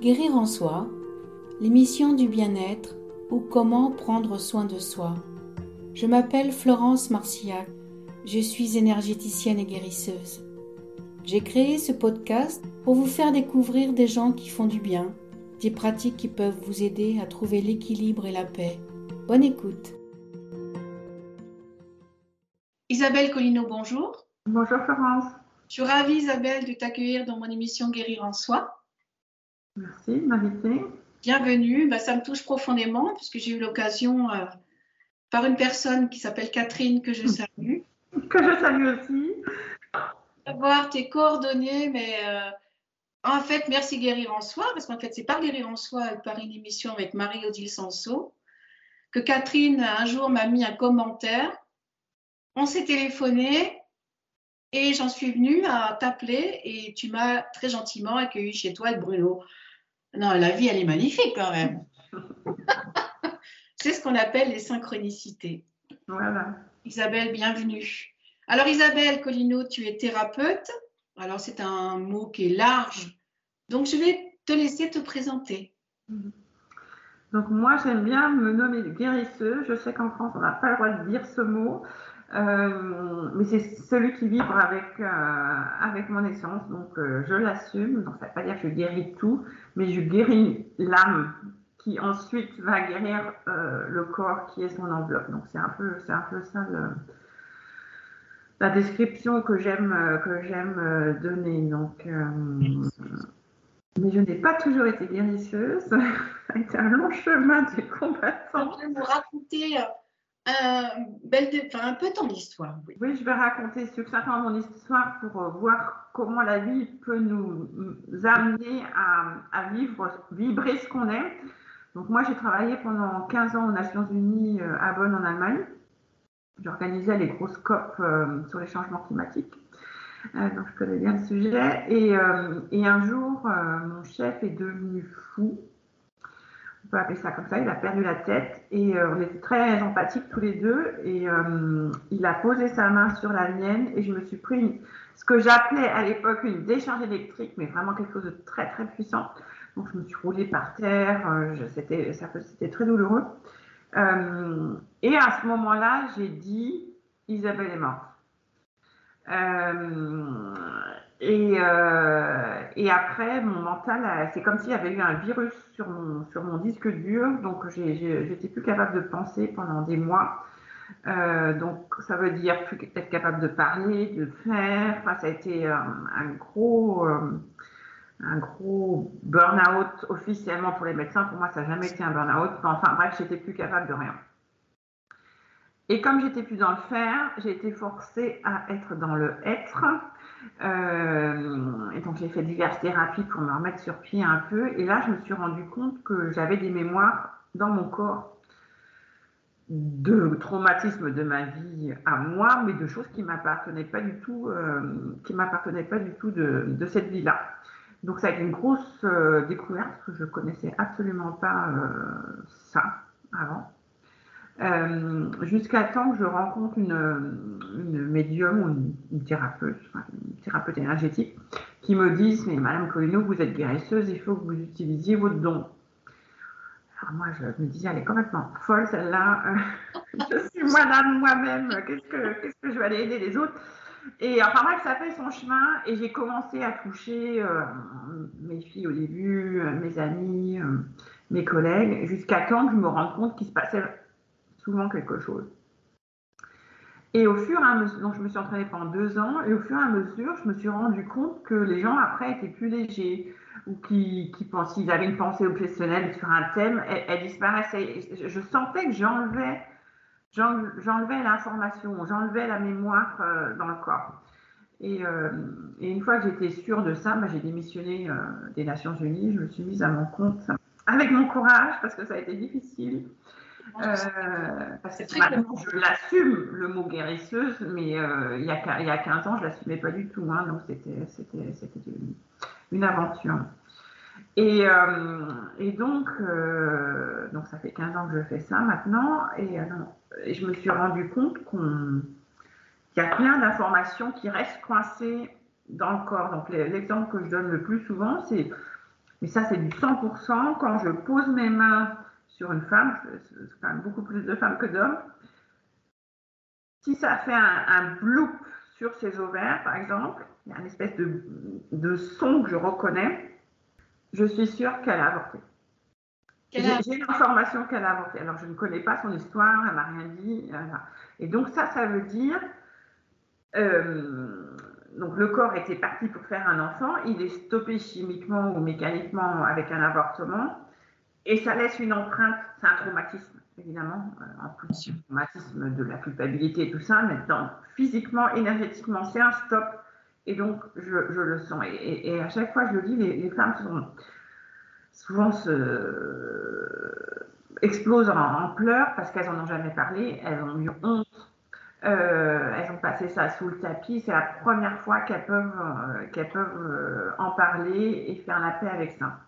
Guérir en soi, l'émission du bien-être ou comment prendre soin de soi. Je m'appelle Florence Marcillac, je suis énergéticienne et guérisseuse. J'ai créé ce podcast pour vous faire découvrir des gens qui font du bien, des pratiques qui peuvent vous aider à trouver l'équilibre et la paix. Bonne écoute. Isabelle Colino, bonjour. Bonjour Florence. Je suis ravie Isabelle de t'accueillir dans mon émission Guérir en soi. Merci m'inviter. Bienvenue. Bah, ça me touche profondément puisque j'ai eu l'occasion euh, par une personne qui s'appelle Catherine que je salue. Que je salue aussi. D'avoir tes coordonnées, mais euh, en fait, merci Guérir en soi parce qu'en fait, c'est par Guérir en soi, par une émission avec Marie-Odile Sanso, que Catherine un jour m'a mis un commentaire. On s'est téléphoné et j'en suis venue à t'appeler et tu m'as très gentiment accueilli chez toi avec Bruno. Non, la vie, elle est magnifique quand même. C'est ce qu'on appelle les synchronicités. Voilà. Isabelle, bienvenue. Alors Isabelle Colino, tu es thérapeute. Alors c'est un mot qui est large. Donc je vais te laisser te présenter. Donc moi j'aime bien me nommer guérisseuse. Je sais qu'en France on n'a pas le droit de dire ce mot. Euh, mais c'est celui qui vibre avec, euh, avec mon essence, donc euh, je l'assume. Donc ça ne veut pas dire que je guéris tout, mais je guéris l'âme qui ensuite va guérir le corps qui est son enveloppe. Donc c'est un peu, un peu ça la description que j'aime que donner. Donc mais je n'ai pas toujours été guérisseuse. ça a été un long chemin du combattant. Je vais vous raconter euh, un peu ton histoire. Oui. je vais raconter succinctement mon histoire pour euh, voir comment la vie peut nous, amener à, vivre, vibrer ce qu'on est. Donc moi, j'ai travaillé pendant 15 ans aux Nations Unies euh, à Bonn en Allemagne. J'organisais les grosses COP sur les changements climatiques. donc je connais bien le sujet. Et, et un jour, mon chef est devenu fou on peut appeler ça comme ça, il a perdu la tête et euh, on était très empathiques tous les deux et euh, il a posé sa main sur la mienne et je me suis pris ce que j'appelais à l'époque une décharge électrique, mais vraiment quelque chose de très très puissant. Donc je me suis roulée par terre, euh, c'était très douloureux. et à ce moment-là, j'ai dit Isabelle est morte. Et, euh, et, après, mon mental, c'est comme s'il y avait eu un virus sur mon, disque dur. Donc, j'étais plus capable de penser pendant des mois. Euh, donc, ça veut dire plus être capable de parler, de faire. Enfin, ça a été un, gros, euh, un gros burn-out officiellement pour les médecins. Pour moi, ça n'a jamais été un burn-out. Enfin, bref, j'étais plus capable de rien. Et comme j'étais plus dans le faire, j'ai été forcée à être dans le être. Euh, et donc j'ai fait diverses thérapies pour me remettre sur pied un peu. Et là, je me suis rendu compte que j'avais des mémoires dans mon corps de traumatismes de ma vie à moi, mais de choses qui m'appartenaient pas du tout, euh, qui m'appartenaient pas du tout de, cette vie-là. Donc ça a été une grosse euh, découverte parce que je connaissais absolument pas ça avant. Euh, jusqu'à temps que je rencontre une, médium ou une, thérapeute, une thérapeute énergétique, qui me disent Mais Madame Colino, vous êtes guérisseuse, il faut que vous utilisiez votre don. Alors moi, je me disais, elle est complètement folle celle-là. je suis moi-même, moi-même, qu'est-ce que, qu'est-ce que je vais aller aider les autres? Et enfin bref, ça fait son chemin et j'ai commencé à toucher euh, mes filles au début, euh, mes amis, mes collègues, jusqu'à temps que je me rende compte qu'il se passait souvent quelque chose. Et au fur et à mesure, donc je me suis entraînée pendant deux ans, et au fur et à mesure, je me suis rendu compte que les gens après étaient plus légers, ou qui, qui pensaient, ils avaient une pensée obsessionnelle sur un thème, elle, disparaissait. Je sentais que j'enlevais, j'enlevais l'information, j'enlevais la mémoire euh, dans le corps. Et, euh, et, une fois que j'étais sûre de ça, bah, j'ai démissionné euh, des Nations Unies, je me suis mise à mon compte avec mon courage, parce que ça a été difficile. Euh, parce que maintenant, je l'assume, le mot guérisseuse, mais euh, il, y a, il, y a, 15 ans, je ne l'assumais pas du tout. Hein, donc, c'était, une, aventure. Et, euh, et donc, donc, ça fait 15 ans que je fais ça maintenant. Et, et je me suis rendu compte qu'il y a plein d'informations qui restent coincées dans le corps. Donc, l'exemple que je donne le plus souvent, c'est Mais ça, c'est du 100%. Quand je pose mes mains sur une femme, c'est quand même beaucoup plus de femmes que d'hommes, si ça fait un, un bloop sur ses ovaires, par exemple, il y a une espèce de, de son que je reconnais, je suis sûre qu'elle a avorté. J'ai l'information qu'elle a avorté. Alors, je ne connais pas son histoire, elle m'a rien dit. Et donc, ça, ça veut dire. Euh, donc, le corps était parti pour faire un enfant, il est stoppé chimiquement ou mécaniquement avec un avortement, et ça laisse une empreinte. C'est un traumatisme, évidemment, euh, en plus, un traumatisme de la culpabilité et tout ça, mais physiquement, énergétiquement, c'est un stop. Et donc, je, le sens. Et, à chaque fois, je le dis, les, femmes sont souvent se explosent en, pleurs parce qu'elles n'en ont jamais parlé, elles ont eu honte, euh, elles ont passé ça sous le tapis. C'est la première fois qu'elles peuvent, qu'elles peuvent euh, en parler et faire la paix avec ça.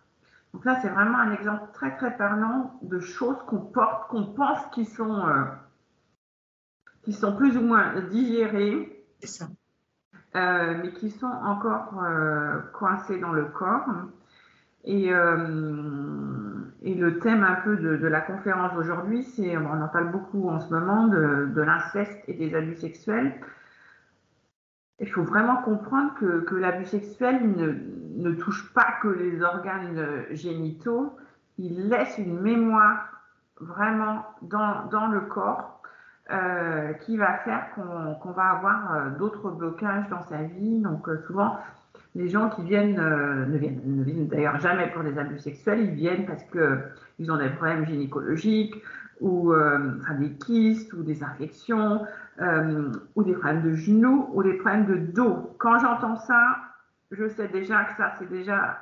Donc là, c'est vraiment un exemple très très parlant de choses qu'on porte, qu'on pense qui sont, qui sont plus ou moins digérées, ça. mais qui sont encore coincées dans le corps. Et, euh, et, le thème un peu de, de la conférence d'aujourd'hui, c'est, on en parle beaucoup en ce moment, de, de l'inceste et des abus sexuels. Il faut vraiment comprendre que, l'abus sexuel ne, touche pas que les organes génitaux, il laisse une mémoire vraiment dans, le corps euh, qui va faire qu'on va avoir euh, d'autres blocages dans sa vie. Donc euh, souvent, les gens qui viennent, euh, ne viennent, ne viennent d'ailleurs jamais pour des abus sexuels, ils viennent parce qu'ils ont des problèmes gynécologiques ou euh, des kystes ou des infections euh, ou des problèmes de genoux ou des problèmes de dos. Quand j'entends ça, je sais déjà que ça, c'est déjà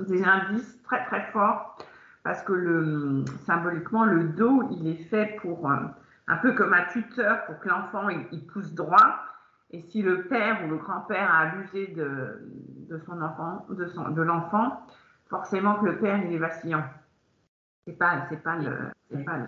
des indices très très forts parce que symboliquement, le dos, il est fait pour un peu comme un tuteur pour que l'enfant il pousse droit. Et si le père ou le grand-père a abusé de, son enfant, de, l'enfant, forcément que le père il est vacillant. C'est pas, c'est pas le.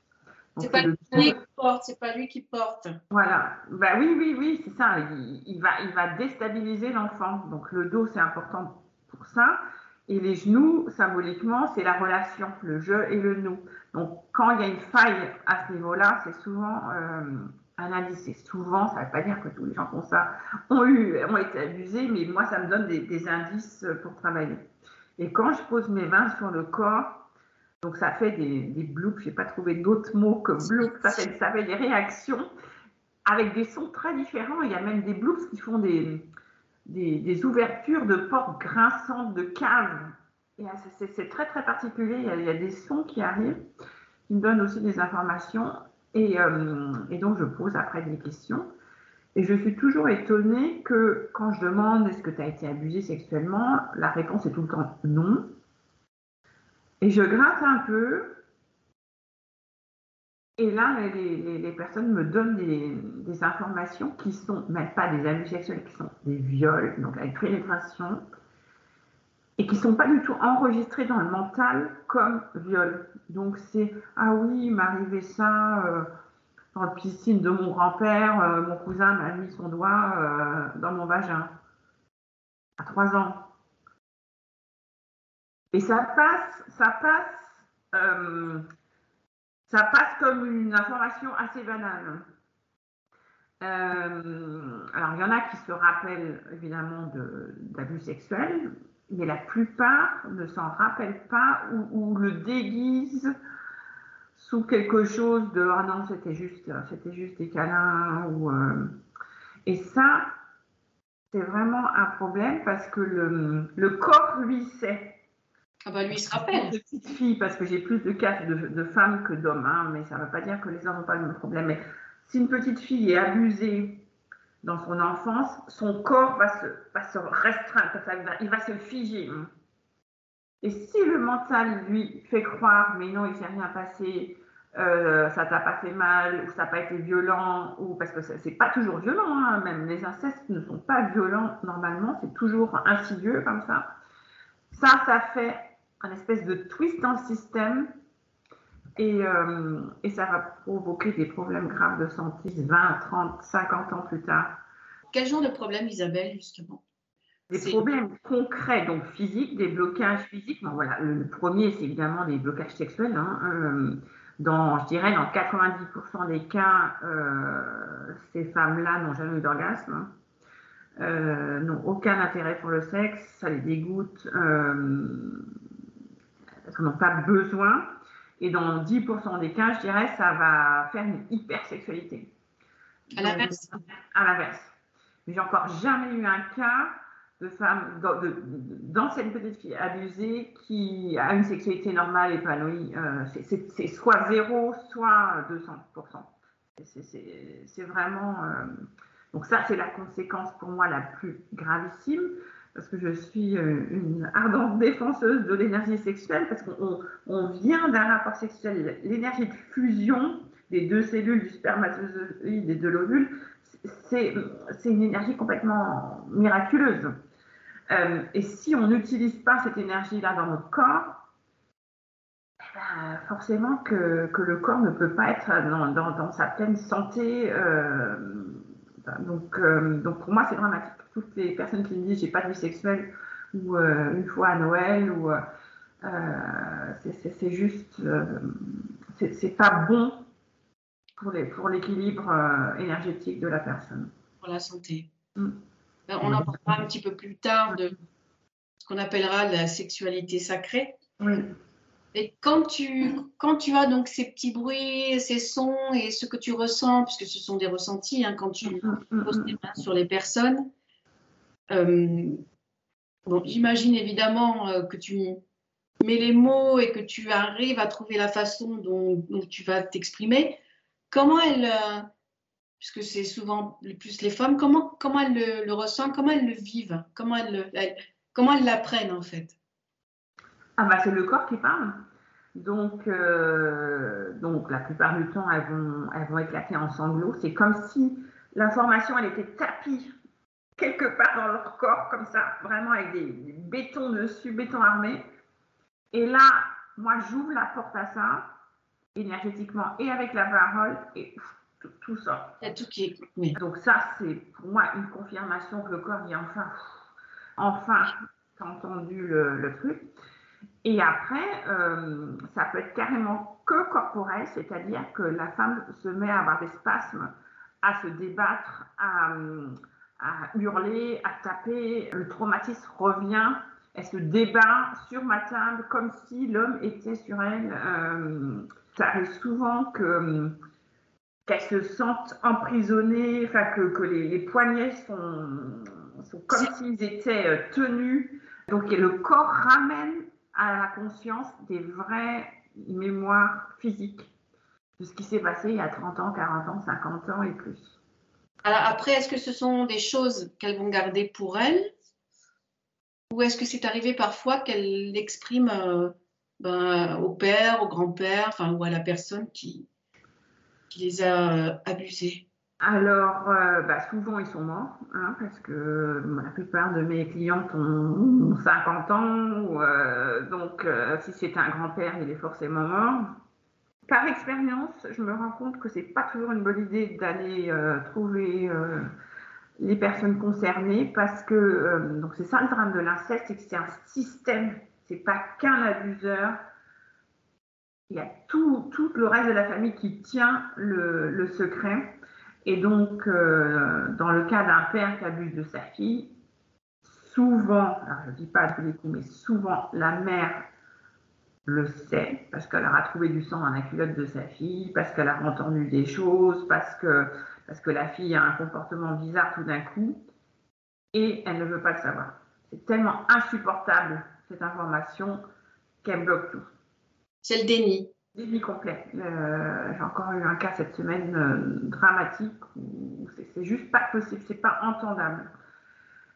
C'est pas, lui qui porte, c'est pas lui qui porte. Voilà. Bah oui, oui, oui, c'est ça. Il, il, va, il va déstabiliser l'enfant. Donc le dos, c'est important pour ça. Et les genoux, symboliquement, c'est la relation, le je et le nous. Donc quand il y a une faille à ce niveau-là, c'est souvent euh, un indice. Et souvent, ça ne veut pas dire que tous les gens font ça ont, eu, ont été abusés, mais moi, ça me donne des, indices pour travailler. Et quand je pose mes mains sur le corps, donc ça fait des, des bloops, je n'ai pas trouvé d'autres mots que bloops, ça fait, des réactions avec des sons très différents. Il y a même des bloops qui font des, ouvertures de portes grinçantes de caves. C'est très très particulier. Il y, a, il y, a, des sons qui arrivent, qui me donnent aussi des informations. Euh, et, donc, je pose après des questions. Et je suis toujours étonnée que quand je demande est-ce que tu as été abusé sexuellement, la réponse est tout le temps non. Et je gratte un peu. Et là, les, personnes me donnent des, informations qui sont même pas des abus sexuels, qui sont des viols, donc la pénétration, et qui sont pas du tout enregistrés dans le mental comme viol. Donc c'est ah oui, il m'arrivait ça euh, dans la piscine de mon grand-père, euh, mon cousin m'a mis son doigt euh, dans mon vagin à trois ans. Et ça passe, ça passe, ça passe comme une information assez banale. alors il y en a qui se rappellent évidemment d'abus sexuels, mais la plupart ne s'en rappellent pas ou, le déguisent sous quelque chose de ah non c'était juste c'était juste des câlins ou euh, et ça c'est vraiment un problème parce que le, le corps lui sait ah bah lui il se rappelle de petites filles parce que j'ai plus de cas de, de femmes que d'hommes hein, mais ça ne veut pas dire que les hommes n'ont pas le même problème mais si une petite fille est abusée dans son enfance, son corps va se, va se restreindre, il va se figer. Et si le mental lui fait croire, mais non, il ne s'est rien passé, euh, ça t'a pas fait mal, ou ça n'a pas été violent, ou parce que c'est pas toujours violent, hein, même les incestes ne sont pas violents normalement, c'est toujours insidieux comme ça. Ça, ça fait un espèce de twist dans le système et, euh, et, ça va provoquer des problèmes graves de santé 20, 30, 50 ans plus tard. Quel genre de problème, Isabelle, justement? Des problèmes concrets, donc physiques, des blocages physiques. Bon, voilà, le, premier, c'est évidemment des blocages sexuels. Hein, euh, dans, je dirais, dans 90% des cas, euh, ces femmes-là n'ont jamais eu d'orgasme, hein. euh, n'ont aucun intérêt pour le sexe, ça les dégoûte, parce qu'elles n'ont pas besoin. Et dans 10% des cas, je dirais, ça va faire une hypersexualité. À l'inverse. À l'inverse. Mais j'ai encore jamais eu un cas de femmes, d'anciennes petites filles abusées qui a une sexualité normale, épanouie. Euh, c'est soit zéro, soit 200%. C'est vraiment. Euh, donc, ça, c'est la conséquence pour moi la plus gravissime, parce que je suis euh, une ardente défenseuse de l'énergie sexuelle, parce qu'on vient d'un rapport sexuel. L'énergie de fusion des deux cellules du spermatozoïde et de l'ovule, c'est une énergie complètement miraculeuse. Euh, et si on n'utilise pas cette énergie-là dans notre corps, eh ben, forcément que, le corps ne peut pas être dans, dans, sa pleine santé. Euh, donc, euh, donc pour moi, c'est dramatique. Toutes les personnes qui me disent j'ai pas de vie sexuelle ou une fois à Noël ou c'est juste c'est pas bon pour l'équilibre énergétique de la personne. Pour la santé. Mm. On en parlera un petit peu plus tard de ce qu'on appellera la sexualité sacrée. Oui. Et quand tu, quand tu as donc ces petits bruits, ces sons et ce que tu ressens, puisque ce sont des ressentis, hein, quand tu mm, mm, poses tes mains sur les personnes, euh, j'imagine évidemment euh, que tu mets les mots et que tu arrives à trouver la façon dont, tu vas t'exprimer. Comment elle, euh, puisque c'est souvent le plus les femmes, comment, comment elles le, ressentent, comment elles le vivent, comment elles, comment elles l'apprennent en fait? Ah bah c'est le corps qui parle. Donc, euh, donc la plupart du temps, elles vont, elles vont éclater en sanglots. C'est comme si l'information, elle était tapie quelque part dans leur corps, comme ça, vraiment avec des, bétons dessus, béton armé. Et là, moi, j'ouvre la porte à ça, énergétiquement et avec la parole, et tout, ça. tout qui Donc ça, c'est pour moi une confirmation que le corps dit enfin, enfin, t'as entendu le, truc. Et après, euh, ça peut être carrément que corporel, c'est-à-dire que la femme se met à avoir des spasmes, à se débattre, à, hurler, à taper. Le traumatisme revient, elle se débat sur ma table comme si l'homme était sur elle. Euh, ça arrive souvent que qu'elles se sentent emprisonnées, enfin que, les, poignets sont, comme s'ils étaient euh, tenus. Donc le corps ramène à la conscience des vraies mémoires physiques de ce qui s'est passé il y a 30 ans, 40 ans, 50 ans et plus. Alors après, est-ce que ce sont des choses qu'elles vont garder pour elles? Ou est-ce que c'est arrivé parfois qu'elles l'expriment euh, ben, au père, au grand-père, ou à la personne qui, les a euh, abusés alors, euh, bah, souvent ils sont morts, hein, parce que euh, la plupart de mes clientes ont, 50 ans, donc si c'est un grand-père, il est forcément mort. Par expérience, je me rends compte que c'est pas toujours une bonne idée d'aller trouver les personnes concernées, parce que donc c'est ça le drame de l'inceste, c'est que c'est un système, c'est pas qu'un abuseur, il y a tout, le reste de la famille qui tient le, secret. Et donc, euh, dans le cas d'un père qui abuse de sa fille, souvent, alors je ne dis pas tous les coups, mais souvent, la mère le sait parce qu'elle aura trouvé du sang dans la culotte de sa fille, parce qu'elle a entendu des choses, parce que, parce que la fille a un comportement bizarre tout d'un coup, et elle ne veut pas le savoir. C'est tellement insupportable cette information qu'elle bloque tout. C'est le déni. Déni complet. Euh, j'ai encore eu un cas cette semaine euh, dramatique où c'est juste pas possible, c'est pas entendable.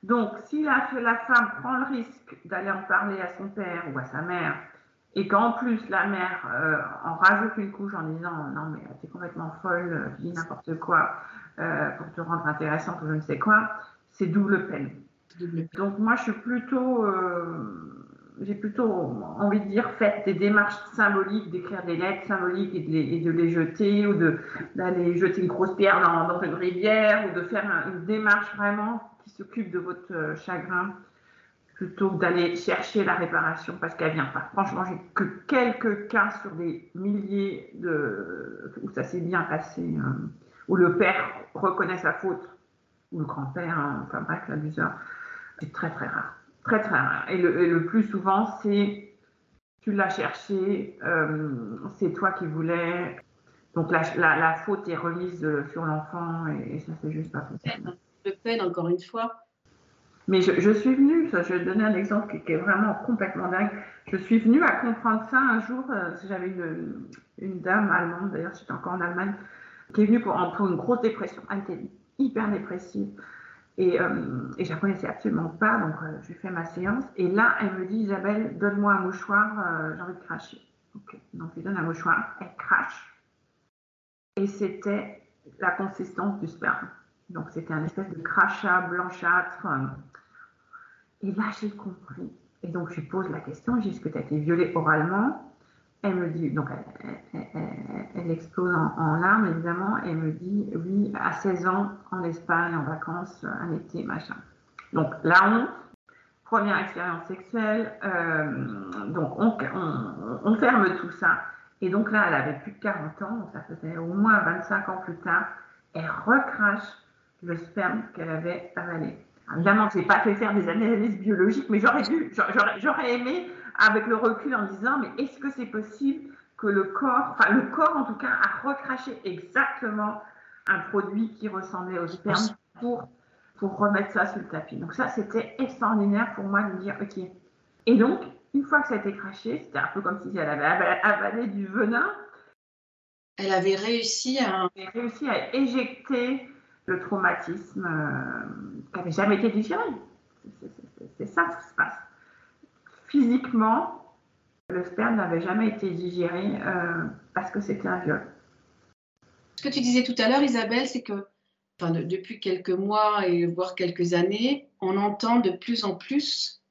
Donc, si la, la femme prend le risque d'aller en parler à son père ou à sa mère, et qu'en plus la mère euh, en rajoute une couche en disant non mais t'es complètement folle, tu dis n'importe quoi pour te rendre intéressante ou je ne sais quoi, c'est double peine. Donc moi je suis plutôt j'ai plutôt envie de dire faites des démarches symboliques, d'écrire des lettres symboliques et de les, jeter, ou d'aller jeter une grosse pierre dans, une rivière, ou de faire une démarche vraiment qui s'occupe de votre euh, chagrin, plutôt que d'aller chercher la réparation parce qu'elle vient pas. Franchement, j'ai que quelques cas sur des milliers de où ça s'est bien passé, euh, où le père reconnaît sa faute, ou le grand-père, hein, enfin bref, l'abuseur. C'est très très rare. Très, très rare. Et le, plus souvent, c'est tu l'as cherché, euh, c'est toi qui voulais. Donc la, la, faute est remise euh, sur l'enfant et, ça, c'est juste pas possible. Je peine encore une fois. Mais je, suis venue, ça, je vais donner un exemple qui, est vraiment complètement dingue. Je suis venue à comprendre ça un jour. Euh, j'avais une, une, dame allemande, d'ailleurs, j'étais encore en Allemagne, qui est venue pour, pour une grosse dépression. Elle était hyper dépressive. Et, euh, et je ne connaissais absolument pas, donc euh, j'ai fait ma séance. Et là, elle me dit Isabelle, donne-moi un mouchoir, euh, j'ai envie de cracher. Ok, donc je lui donne un mouchoir, elle crache. Et c'était la consistance du sperme. Donc c'était un espèce de crachat blanchâtre. Et là, j'ai compris. Et donc je lui pose la question est-ce que tu as été violée oralement? Elle me dit, donc elle, explose en, larmes évidemment, elle me dit oui, à 16 ans, en Espagne, en vacances, un été, machin. Donc la honte, première expérience sexuelle, euh, donc on, ferme tout ça. Et donc là, elle avait plus de 40 ans, donc ça faisait au moins 25 ans plus tard, elle recrache le sperme qu'elle avait avalé. Évidemment, je n'ai pas fait faire des analyses biologiques, mais j'aurais dû, j'aurais aimé avec le recul en disant, mais est-ce que c'est possible que le corps, enfin le corps en tout cas, a recraché exactement un produit qui ressemblait au sperme pour, pour remettre ça sur le tapis. Donc ça, c'était extraordinaire pour moi de me dire, ok. Et donc, une fois que ça a été craché, c'était un peu comme si elle avait avalé du venin. Elle avait réussi à... Elle avait réussi à éjecter le traumatisme euh, qui n'avait jamais été digéré. C'est ça qui se passe physiquement, le sperme n'avait jamais été digéré euh, parce que c'était un viol. Ce que tu disais tout à l'heure, Isabelle, c'est que depuis quelques mois et voire quelques années, on entend de plus en plus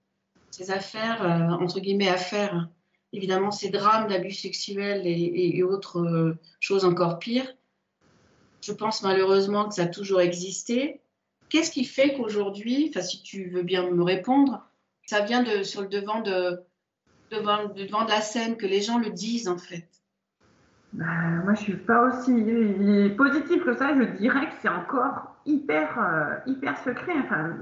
ces affaires, euh, entre guillemets, affaires, évidemment, ces drames d'abus sexuels et, autres euh, choses encore pires. Je pense malheureusement que ça a toujours existé. Qu'est-ce qui fait qu'aujourd'hui, si tu veux bien me répondre, ça vient de, sur le devant de, devant, devant de la scène, que les gens le disent en fait. Bah, moi, je suis pas aussi positive que ça. Je dirais que c'est encore hyper, euh, hyper secret. Enfin,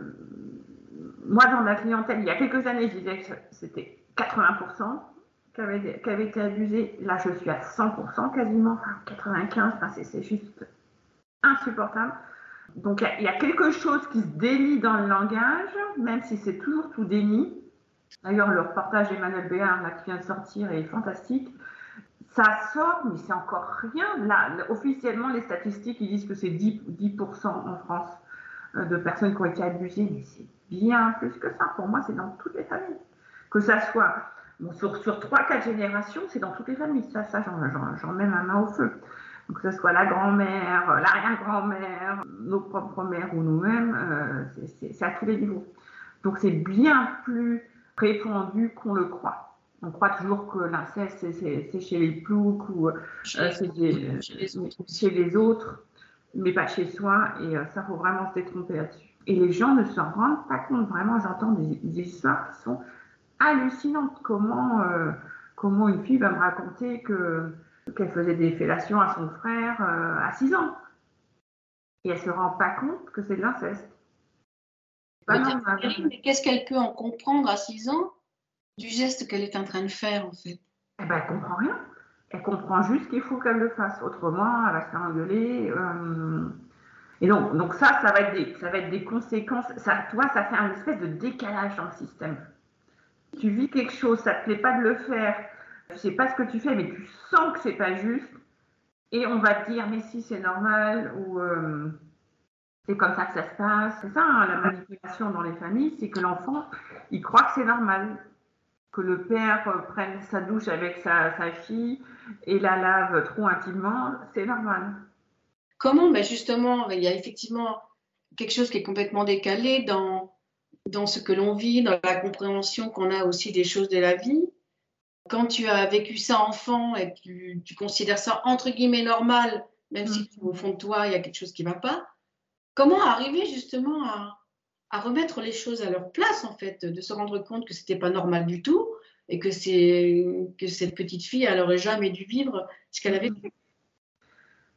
moi, dans ma clientèle, il y a quelques années, je disais que c'était 80% qui avaient, qui été abusés. Là, je suis à 100% quasiment, enfin, 95%. Enfin, c'est juste insupportable. Donc il y, a quelque chose qui se délie dans le langage, même si c'est toujours tout déni. D'ailleurs, le reportage d'Emmanuel Béard là, qui vient de sortir est fantastique. Ça sort, mais c'est encore rien. Là, officiellement, les statistiques disent que c'est 10%, 10 en France euh, de personnes qui ont été abusées, mais c'est bien plus que ça. Pour moi, c'est dans toutes les familles. Que ça soit sur, sur 3-4 générations, c'est dans toutes les familles. Ça, ça j'en mets ma main au feu que ce soit la grand-mère, euh, l'arrière-grand-mère, nos propres mères ou nous-mêmes, euh, c'est à tous les niveaux. Donc c'est bien plus répandu qu'on le croit. On croit toujours que l'inceste, c'est chez les ploucs ou euh, chez, les autres, mais pas chez soi. Et ça, faut vraiment se détromper là-dessus. Et les gens ne s'en rendent pas compte. Vraiment, j'entends des, histoires qui sont hallucinantes. Comment, comment une fille va me raconter que qu'elle faisait des fellations à son frère euh, à 6 ans. Et elle ne se rend pas compte que c'est de l'inceste. Mais qu'est-ce qu'elle peut en comprendre à 6 ans du geste qu'elle est en train de faire, en fait? Eh ben, Elle comprend rien. Elle comprend juste qu'il faut qu'elle le fasse. Autrement, elle va se faire engueuler. Euh. Et donc, donc ça, ça va être des, ça va être des conséquences. Ça, toi, ça fait un espèce de décalage dans le système. Tu vis quelque chose, ça ne te plaît pas de le faire, tu sais pas ce que tu fais, mais tu sens que c'est pas juste, et on va te dire mais si c'est normal ou euh, c'est comme ça que ça se passe. C'est ça hein, la manipulation dans les familles, c'est que l'enfant il croit que c'est normal, que le père euh, prenne sa douche avec sa, sa, fille et la lave trop intimement, c'est normal. Comment ben Justement, il y a effectivement quelque chose qui est complètement décalé dans dans ce que l'on vit, dans la compréhension qu'on a aussi des choses de la vie. Quand tu as vécu ça enfant et que tu, considères ça entre guillemets normal, même si mm. au fond de toi, il y a quelque chose qui ne va pas, comment arriver justement à, remettre les choses à leur place, en fait, de se rendre compte que ce n'était pas normal du tout et que, que cette petite fille, elle n'aurait jamais dû vivre ce qu'elle avait vécu?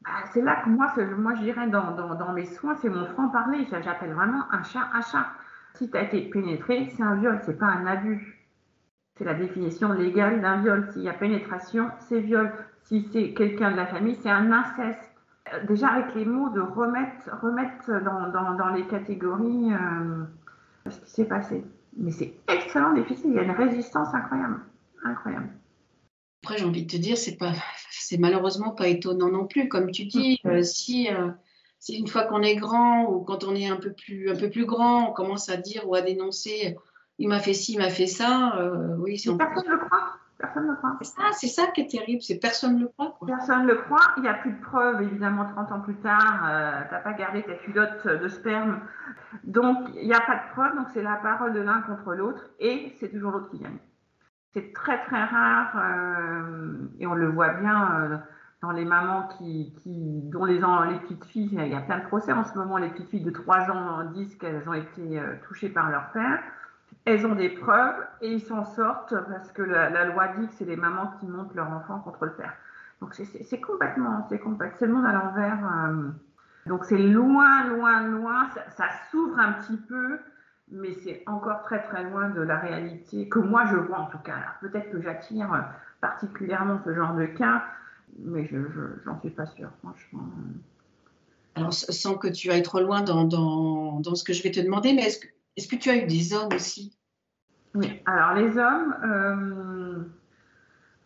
Bah, c'est là que moi, moi je dirais dans, dans mes soins, c'est mon franc-parler. J'appelle vraiment un chat un chat. Si tu as été pénétré, c'est un viol, c'est pas un abus. C'est la définition légale d'un viol. S'il y a pénétration, c'est viol. Si c'est quelqu'un de la famille, c'est un inceste. Euh, déjà avec les mots de remettre, remettre dans, les catégories euh, ce qui s'est passé. Mais c'est extrêmement difficile. Il y a une résistance incroyable. Incroyable. Après, j'ai envie de te dire, c'est pas, c'est malheureusement pas étonnant non plus. Comme tu dis, euh, si une fois qu'on est grand ou quand on est un peu plus, un peu plus grand, on commence à dire ou à dénoncer il m'a fait ci, il m'a fait ça. Euh, oui, personne ne le croit. Personne le croit. C'est ça, c'est ça qui est terrible, c'est personne ne le croit. Personne ne le croit. Il n'y a plus de preuves, évidemment, 30 ans plus tard. Euh, tu n'as pas gardé ta culotte de sperme. Donc, il n'y a pas de preuves. Donc, c'est la parole de l'un contre l'autre. Et c'est toujours l'autre qui gagne. C'est très, très rare. Euh, et on le voit bien dans les mamans qui, dont les, les petites filles, il y a plein de procès en ce moment, les petites filles de 3 ans disent qu'elles ont été euh, touchées par leur père. Elles ont des preuves et ils s'en sortent parce que la, loi dit que c'est les mamans qui montent leur enfant contre le père. Donc c'est complètement, c'est c'est le monde à l'envers. Euh. donc c'est loin, loin, loin. Ça, s'ouvre un petit peu, mais c'est encore très, très loin de la réalité que moi je vois en tout cas. Peut-être que j'attire particulièrement ce genre de cas mais je n'en suis pas sûre, franchement. Alors, sans que tu ailles trop loin dans, dans, dans ce que je vais te demander, mais est-ce que, est que tu as eu des hommes aussi? Oui, alors les hommes, euh,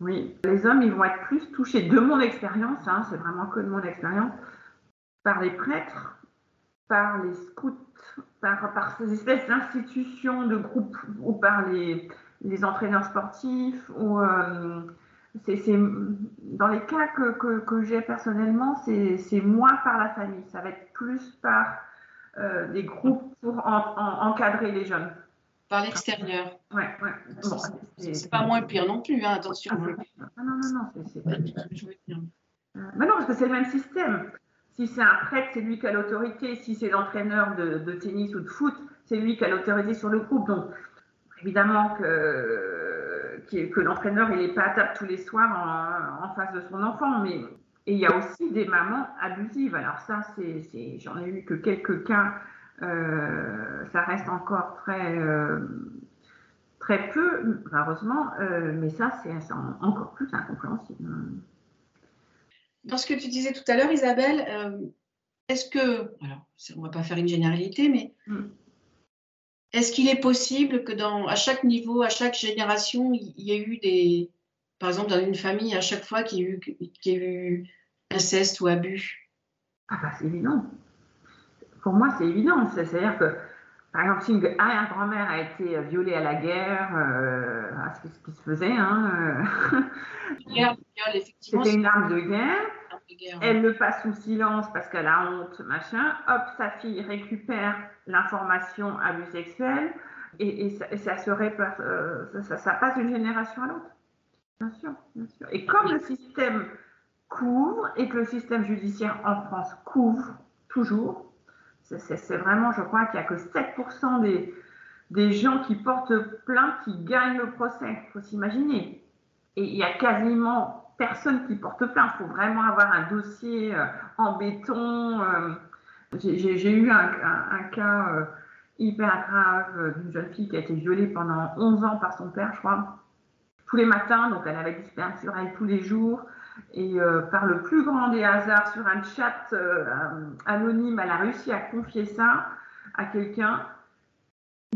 oui, les hommes, ils vont être plus touchés de mon expérience, hein, c'est vraiment que de mon expérience, par les prêtres, par les scouts, par, ces espèces d'institutions, de groupes, ou par les, entraîneurs sportifs, ou. Euh, dans les cas que, j'ai personnellement, c'est moins par la famille. Ça va être plus par euh, des groupes pour encadrer les jeunes. Par l'extérieur. Ouais, ouais. Bon, c'est pas moins pire non plus, hein, attention. Ah, non, non, non, c'est pas je veux dire. Euh, mais non, parce que c'est le même système. Si c'est un prêtre, c'est lui qui a l'autorité. Si c'est l'entraîneur de, de, tennis ou de foot, c'est lui qui a l'autorité sur le groupe. Donc, évidemment que, que l'entraîneur il n'est pas à table tous les soirs en, face de son enfant, mais et il y a aussi des mamans abusives. Alors ça, c'est, j'en ai eu que quelques cas. Euh, ça reste encore très euh, très peu, malheureusement, euh, mais ça, c'est encore plus incompréhensible. Dans ce que tu disais tout à l'heure, Isabelle, est-ce que, alors, on va pas faire une généralité, mais mm. Est-ce qu'il est possible que dans, à chaque niveau, à chaque génération, il y ait eu des, par exemple, dans une famille, à chaque fois qu'il y a eu, qu'il y a eu inceste ou abus Ah bah c'est évident. Pour moi, c'est évident. C'est-à-dire que, par exemple, si une arrière-grand-mère a été violée à la guerre, euh, ce qui se faisait, hein, euh, c'était une arme de guerre. Elle le passe sous silence parce qu'elle a honte, machin. Hop, sa fille récupère l'information abus sexuel et, ça, se euh, ça, passe d'une génération à l'autre. Bien sûr, bien sûr. Et comme le système couvre et que le système judiciaire en France couvre toujours, c'est vraiment, je crois qu'il n'y a que 7% des, gens qui portent plainte qui gagnent le procès. Il faut s'imaginer. Et il y a quasiment personne qui porte plainte. Il faut vraiment avoir un dossier euh, en béton. Euh. J'ai eu un, cas euh, hyper grave d'une jeune fille qui a été violée pendant 11 ans par son père, je crois, tous les matins. Donc, elle avait du sperme sur elle tous les jours. Et par le plus grand des hasards, sur un chat anonyme, elle a réussi à confier ça à quelqu'un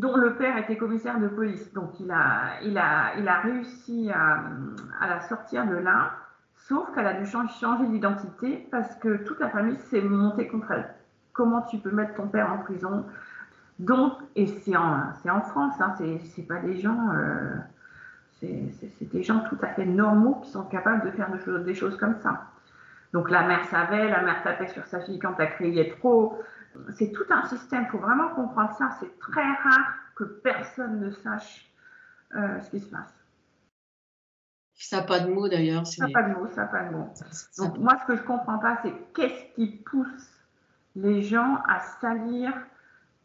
dont le père était commissaire de police. Donc il a, réussi à, la sortir de là, sauf qu'elle a dû changer, d'identité parce que toute la famille s'est montée contre elle. Comment tu peux mettre ton père en prison? Donc, et c'est en, en France, hein, c'est pas des gens, euh, c'est des gens tout à fait normaux qui sont capables de faire des choses, des choses comme ça. Donc la mère savait, la mère tapait sur sa fille quand elle criait trop, c'est tout un système. Il faut vraiment comprendre ça. C'est très rare que personne ne sache ce qui se passe. Ça n'a pas de mots d'ailleurs. Ça n'a pas de mots, ça n'a pas de mots. Donc moi, ce que je ne comprends pas, c'est qu'est-ce qui pousse les gens à salir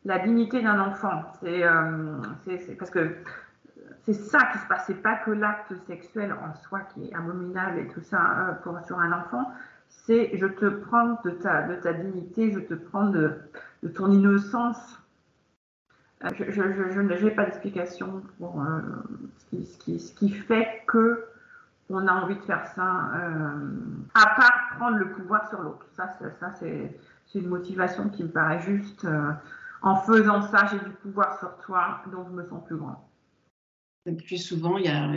la dignité d'un enfant. C'est parce que c'est ça qui se passe. C'est pas que l'acte sexuel en soi qui est abominable et tout ça pour, sur un enfant. C'est je te prends de ta, de ta dignité, je te prends de, de ton innocence. Je, je, n'ai pas d'explication pour ce, qui, ce, qui, ce, qui, fait que on a envie de faire ça, euh, à part prendre le pouvoir sur l'autre. Ça, ça c'est une motivation qui me paraît juste. Euh, en faisant ça, j'ai du pouvoir sur toi, donc je me sens plus grand. Et plus souvent, il y a,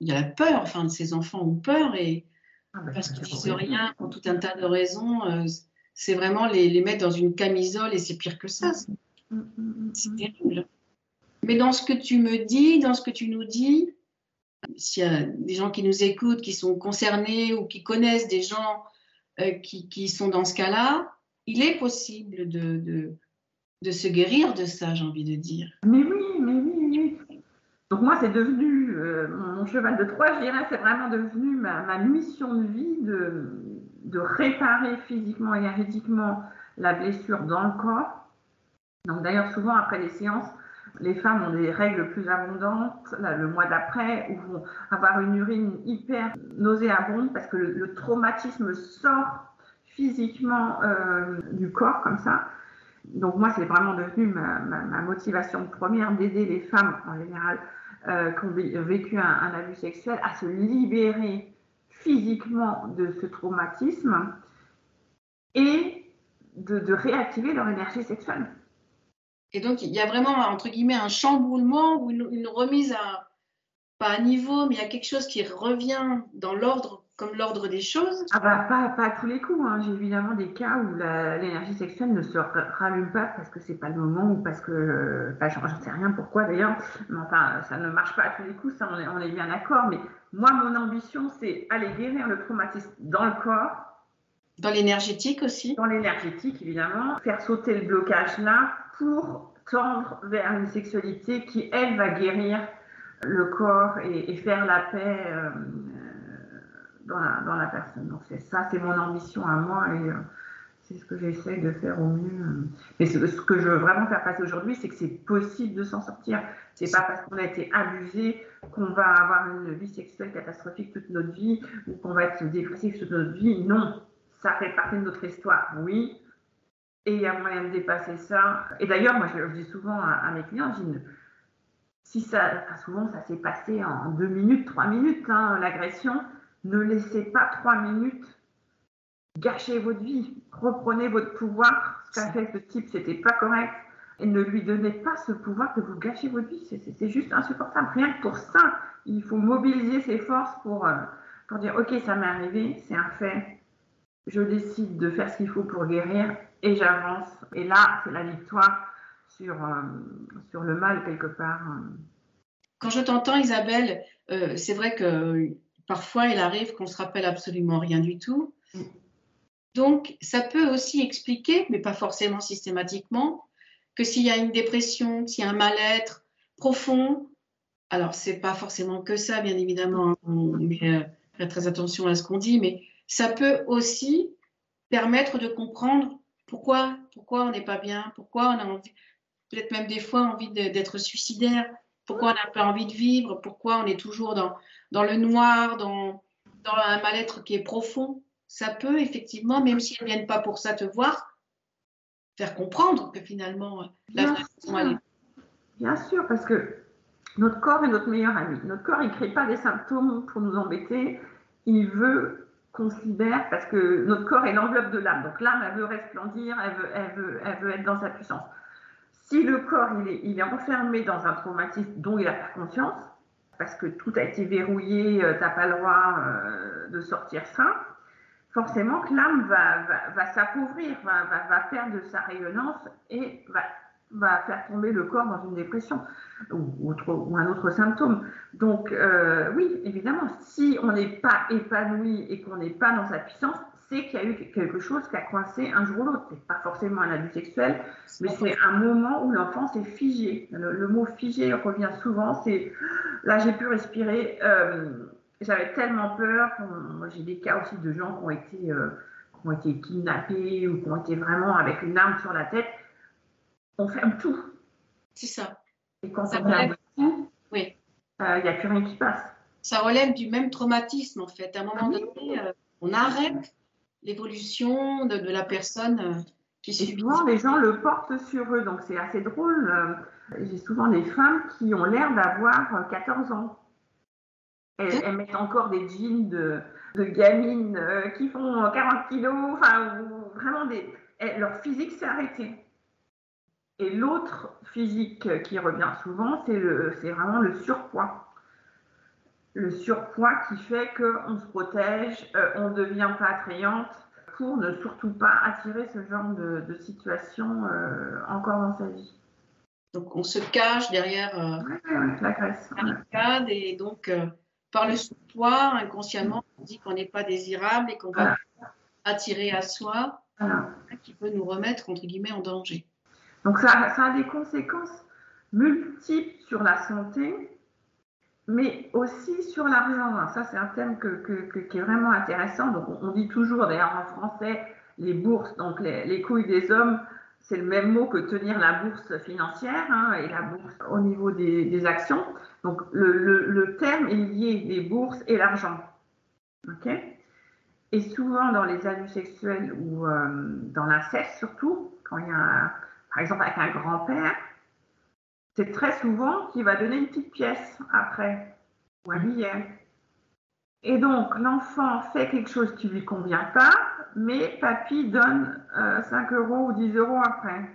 il y a la peur. Enfin, ces enfants ont peur et ah ben, parce qu'ils disent rien pour tout un tas de raisons. Euh, c'est vraiment les, les, mettre dans une camisole et c'est pire que ça. Mm, mm, mm, c'est terrible. Mais dans ce que tu me dis, dans ce que tu nous dis, s'il y a des gens qui nous écoutent, qui sont concernés ou qui connaissent des gens euh, qui, qui, sont dans ce cas-là, il est possible de, de, de se guérir de ça, j'ai envie de dire. Mais oui. Donc moi, c'est devenu euh, mon cheval de Troie, je dirais, c'est vraiment devenu ma, mission de vie de, réparer physiquement et énergétiquement la blessure dans le corps. Donc d'ailleurs, souvent après les séances, les femmes ont des règles plus abondantes le mois d'après ou vont avoir une urine hyper nauséabonde parce que le, traumatisme sort physiquement euh, du corps comme ça. Donc moi, c'est vraiment devenu ma, motivation première d'aider les femmes en général euh, qui ont vécu un, abus sexuel à se libérer physiquement de ce traumatisme et de réactiver leur énergie sexuelle. Et donc, il y a vraiment, entre guillemets, un chamboulement ou une, remise à, pas à niveau, mais il y a quelque chose qui revient dans l'ordre, comme l'ordre des choses. Ah bah, pas, pas à tous les coups. Hein. J'ai évidemment des cas où l'énergie sexuelle ne se rallume pas parce que c'est pas le moment ou parce que, bah, j'en sais rien pourquoi d'ailleurs, mais enfin, ça ne marche pas à tous les coups, ça on est, on est bien d'accord. Mais moi, mon ambition, c'est aller guérir le traumatisme dans le corps. Dans l'énergétique aussi Dans l'énergétique, évidemment. Faire sauter le blocage là pour tendre vers une sexualité qui, elle, va guérir le corps et, faire la paix euh, dans, la, personne. Donc c'est ça, c'est mon ambition à moi et euh, c'est ce que j'essaie de faire au mieux. Mais ce, que je veux vraiment faire passer aujourd'hui, c'est que c'est possible de s'en sortir. C'est pas parce qu'on a été abusé qu'on va avoir une vie sexuelle catastrophique toute notre vie ou qu'on va être dépressif toute notre vie. Non, ça fait partie de notre histoire, oui, et il y a moyen de dépasser ça. Et d'ailleurs, moi, je, dis souvent à, mes clients, je dis, si ça, souvent, ça s'est passé en deux minutes, trois minutes, hein, l'agression, ne laissez pas trois minutes gâcher votre vie. Reprenez votre pouvoir. Ce qu'a fait ce type, c'était pas correct. Et ne lui donnez pas ce pouvoir de vous gâcher votre vie. C'est juste insupportable. Rien que pour ça, il faut mobiliser ses forces pour, euh, pour dire, OK, ça m'est arrivé, c'est un fait. Je décide de faire ce qu'il faut pour guérir et j'avance. Et là, c'est la victoire sur, euh, le mal quelque part. Quand je t'entends, Isabelle, euh, c'est vrai que parfois il arrive qu'on se rappelle absolument rien du tout. Mm. Donc, ça peut aussi expliquer, mais pas forcément systématiquement, que s'il y a une dépression, s'il y a un mal-être profond, alors c'est pas forcément que ça, bien évidemment, on met euh, très attention à ce qu'on dit, mais ça peut aussi permettre de comprendre pourquoi, pourquoi on n'est pas bien, pourquoi on a envie, peut-être même des fois envie d'être suicidaire, pourquoi on n'a pas envie de vivre, pourquoi on est toujours dans, dans le noir, dans, dans un mal-être qui est profond? Ça peut effectivement, même si elles ne viennent pas pour ça te voir, faire comprendre que finalement la vraie est. Bien sûr, parce que notre corps est notre meilleur ami. Notre corps, il ne crée pas des symptômes pour nous embêter. Il veut considère, parce que notre corps est l'enveloppe de l'âme. Donc l'âme, elle veut resplendir, elle veut, elle, veut, elle veut être dans sa puissance. Si le corps, est, enfermé dans un traumatisme dont il n'a pas conscience, parce que tout a été verrouillé, euh, tu n'as pas le droit euh, de sortir ça, forcément que l'âme va, va, va s'appauvrir, va, perdre sa rayonnance et va faire tomber le corps dans une dépression ou, ou un autre symptôme. Donc euh, oui, évidemment, si on n'est pas épanoui et qu'on n'est pas dans sa puissance, c'est qu'il y a eu quelque chose qui a coincé un jour ou l'autre. C'est pas forcément un abus sexuel, mais c'est un moment où l'enfant s'est figé. Le, mot figé revient souvent. C'est là, j'ai pu respirer. Euh, j'avais tellement peur. Moi, j'ai des cas aussi de gens qui ont été, euh, qui ont été kidnappés ou qui ont été vraiment avec une arme sur la tête. On ferme tout. C'est ça. Et quand ça on ferme tout, oui. il n'y a plus rien qui passe. Ça relève du même traumatisme, en fait. À un moment ah donné, on arrête l'évolution de, la personne euh, qui subit. Souvent, les gens le portent sur eux, donc c'est assez drôle. Euh, j'ai souvent des femmes qui ont l'air d'avoir 14 euh, ans. Elles, mettent encore des jeans de, gamines qui font 40 kilos, enfin, vraiment des. leur physique s'est arrêtée. Et l'autre physique qui revient souvent, c'est vraiment le surpoids le surpoids qui fait qu'on se protège, euh, on ne devient pas attrayante pour ne surtout pas attirer ce genre de, situation euh, encore dans sa vie. Donc on se cache derrière euh, la graisse. et donc par le surpoids, inconsciemment, on dit qu'on n'est pas désirable et qu'on va attirer à soi, qui peut nous remettre entre guillemets en danger. Donc ça, ça a des conséquences multiples sur la santé, mais aussi sur l'argent. Ça, c'est un thème qui est vraiment intéressant. Donc, on, dit toujours, d'ailleurs en français, les bourses, donc les, couilles des hommes, c'est le même mot que tenir la bourse financière hein, et la bourse au niveau des, actions. Donc, le, terme est lié, les bourses et l'argent. OK? Et souvent, dans les abus sexuels ou euh, dans l'inceste surtout, quand il y a, par exemple, avec un grand-père, c'est très souvent qu'il va donner une petite pièce après, ou un billet. Et donc, l'enfant fait quelque chose qui ne lui convient pas, mais papy donne 5 euh, euros ou 10 euros après.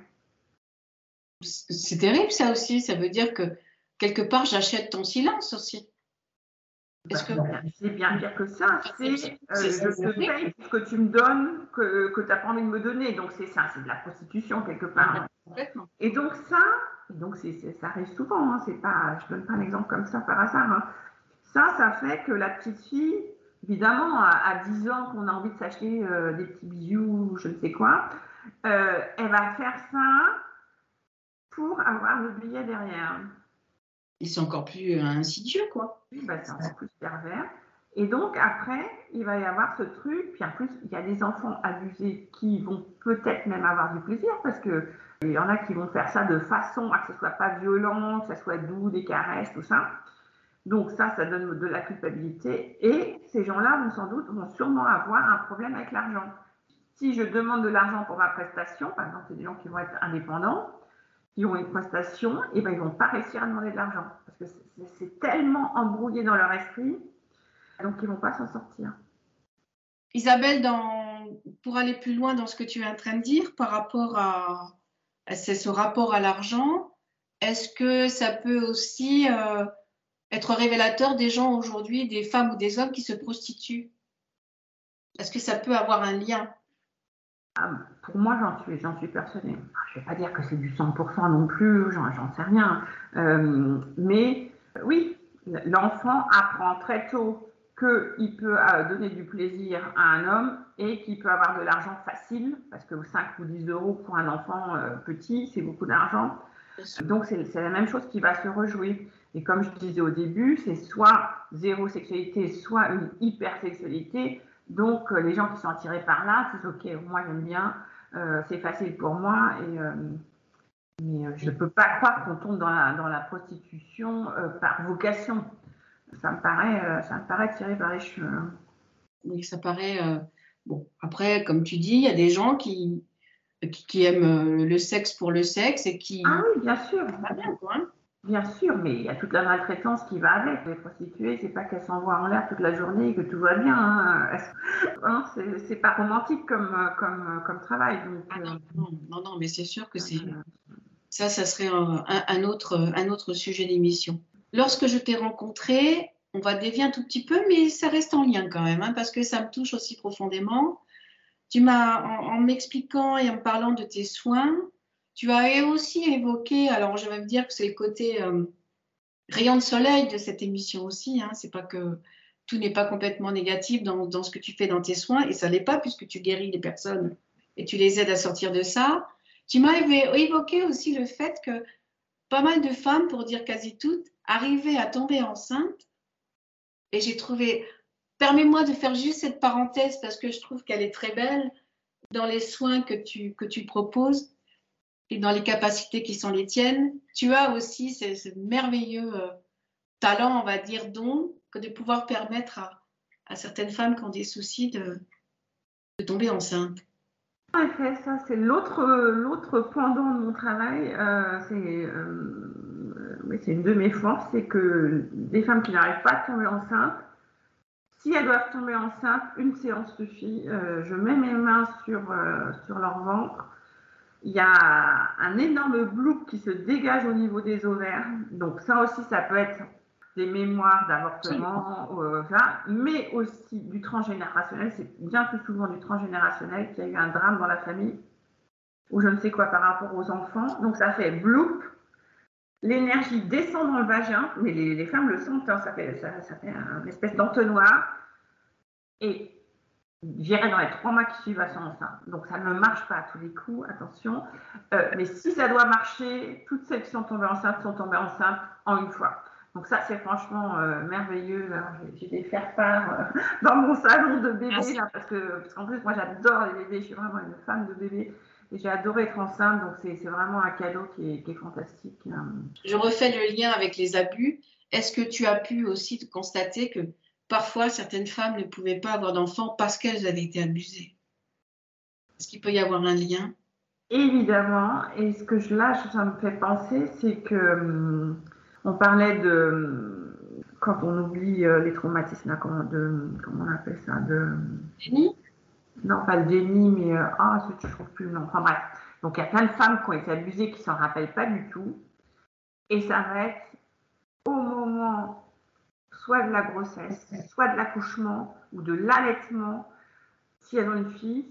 C'est terrible ça aussi, ça veut dire que quelque part j'achète ton silence aussi. C'est bien pire que ça. C'est euh, je te paye ce que tu me donnes, que, que tu n'as pas envie de me donner. Donc c'est ça, c'est de la prostitution quelque part. Et donc ça, donc ça arrive souvent. Hein, pas, je donne pas un exemple comme ça par hasard. Hein. Ça, ça fait que la petite fille, évidemment, à, 10 ans qu'on a envie de s'acheter euh, des petits bijoux, je ne sais quoi, euh, elle va faire ça pour avoir le billet derrière. Et c'est encore plus insidieux, quoi. Oui, bah, c'est encore plus pervers. Et donc, après, il va y avoir ce truc. Puis en plus, il y a des enfants abusés qui vont peut-être même avoir du plaisir parce que il y en a qui vont faire ça de façon à que ce soit pas violent, que ce soit doux, des caresses, tout ça. Donc ça, ça donne de la culpabilité. Et ces gens-là vont sans doute, vont sûrement avoir un problème avec l'argent. Si je demande de l'argent pour ma prestation, par exemple, c'est des gens qui vont être indépendants, qui ont une prestation, et eh ben ils vont pas réussir à demander de l'argent parce que c'est tellement embrouillé dans leur esprit, donc ils vont pas s'en sortir. Isabelle, pour aller plus loin dans ce que tu es en train de dire par rapport à, c'est ce rapport à l'argent. Est-ce que ça peut aussi euh, être révélateur des gens aujourd'hui, des femmes ou des hommes qui se prostituent? Est-ce que ça peut avoir un lien? Ah, Pour moi, j'en suis, j'en suis persuadée. Je ne vais pas dire que c'est du 100% non plus, j'en, sais rien. Euh, mais oui, l'enfant apprend très tôt qu'il peut euh, donner du plaisir à un homme et qu'il peut avoir de l'argent facile, parce que 5 ou 10 euros pour un enfant euh, petit, c'est beaucoup d'argent. Donc c'est la même chose qui va se rejouer. Et comme je disais au début, c'est soit zéro sexualité, soit une hypersexualité. Donc euh, les gens qui sont attirés par là disent ok, moi j'aime bien, c'est facile pour moi, et, mais je ne peux pas croire qu'on tombe dans la, dans la prostitution par vocation ça me paraît, euh, ça me paraît tiré par les cheveux. Hein. Oui, ça paraît. Euh, bon, après, comme tu dis, il y a des gens qui, qui, aiment euh, le sexe pour le sexe et qui. Ah oui, bien sûr. bien, hein. Bien sûr, mais il y a toute la maltraitance qui va avec. Les prostituées, c'est pas qu'elles s'envoient en l'air toute la journée et que tout va bien. Hein. c'est pas romantique comme, comme, comme travail. Ah non, non, non, mais c'est sûr que c'est. Ça, ça serait un, autre, un autre sujet d'émission lorsque je t'ai rencontré, on va dévier un tout petit peu, mais ça reste en lien quand même, hein, parce que ça me touche aussi profondément. Tu m'as, en, m'expliquant et en parlant de tes soins, tu as aussi évoqué, alors je vais me dire que c'est le côté euh, rayon de soleil de cette émission aussi, hein, c'est pas que tout n'est pas complètement négatif dans, dans, ce que tu fais dans tes soins, et ça l'est pas puisque tu guéris les personnes et tu les aides à sortir de ça. Tu m'as évoqué aussi le fait que pas mal de femmes, pour dire quasi toutes, arrivaient à tomber enceinte. Et j'ai trouvé, permets-moi de faire juste cette parenthèse parce que je trouve qu'elle est très belle dans les soins que tu, que tu proposes et dans les capacités qui sont les tiennes. Tu as aussi ce, merveilleux euh, talent, on va dire, don, que de pouvoir permettre à, certaines femmes qui ont des soucis de tomber enceinte. En effet, ça c'est l'autre pendant de mon travail. Euh, c'est euh, c'est une de mes forces, c'est que des femmes qui n'arrivent pas à tomber enceinte, si elles doivent tomber enceinte, une séance suffit. Euh, je mets mes mains sur sur leur ventre. Il y a un énorme bloop qui se dégage au niveau des ovaires. Donc ça aussi, ça peut être des mémoires d'avortement, euh, mais aussi du transgénérationnel. C'est bien plus souvent du transgénérationnel qu'il y a eu un drame dans la famille ou je ne sais quoi par rapport aux enfants. Donc ça fait bloop. L'énergie descend dans le vagin, mais les, femmes le sentent, hein, ça, fait, ça, ça fait une espèce d'entonnoir. Et j'irai dans les trois mois qui suivent, à son enceinte. Donc ça ne marche pas à tous les coups, attention. Euh, mais si ça doit marcher, toutes celles qui sont tombées enceintes sont tombées enceintes en une fois. Donc ça, c'est franchement euh, merveilleux. J'ai des faire-part euh, dans mon salon de bébé, parce que parce qu'en plus, moi, j'adore les bébés. Je suis vraiment une femme de bébé. Et j'ai adoré être enceinte, donc c'est vraiment un cadeau qui est, qui est, fantastique. Euh. Je refais le lien avec les abus. Est-ce que tu as pu aussi constater que parfois certaines femmes ne pouvaient pas avoir d'enfants parce qu'elles avaient été abusées? Est-ce qu'il peut y avoir un lien? Évidemment. Et ce que je, là, ça me fait penser, c'est que hum, on parlait de quand on oublie euh, les traumatismes, comment, de, comment on appelle ça de déni Non, pas le déni, mais euh, ah, je trouve plus nom. Enfin bref, donc il y a plein de femmes qui ont été abusées qui s'en rappellent pas du tout, et être au moment soit de la grossesse, soit de l'accouchement ou de l'allaitement, si elles ont une fille,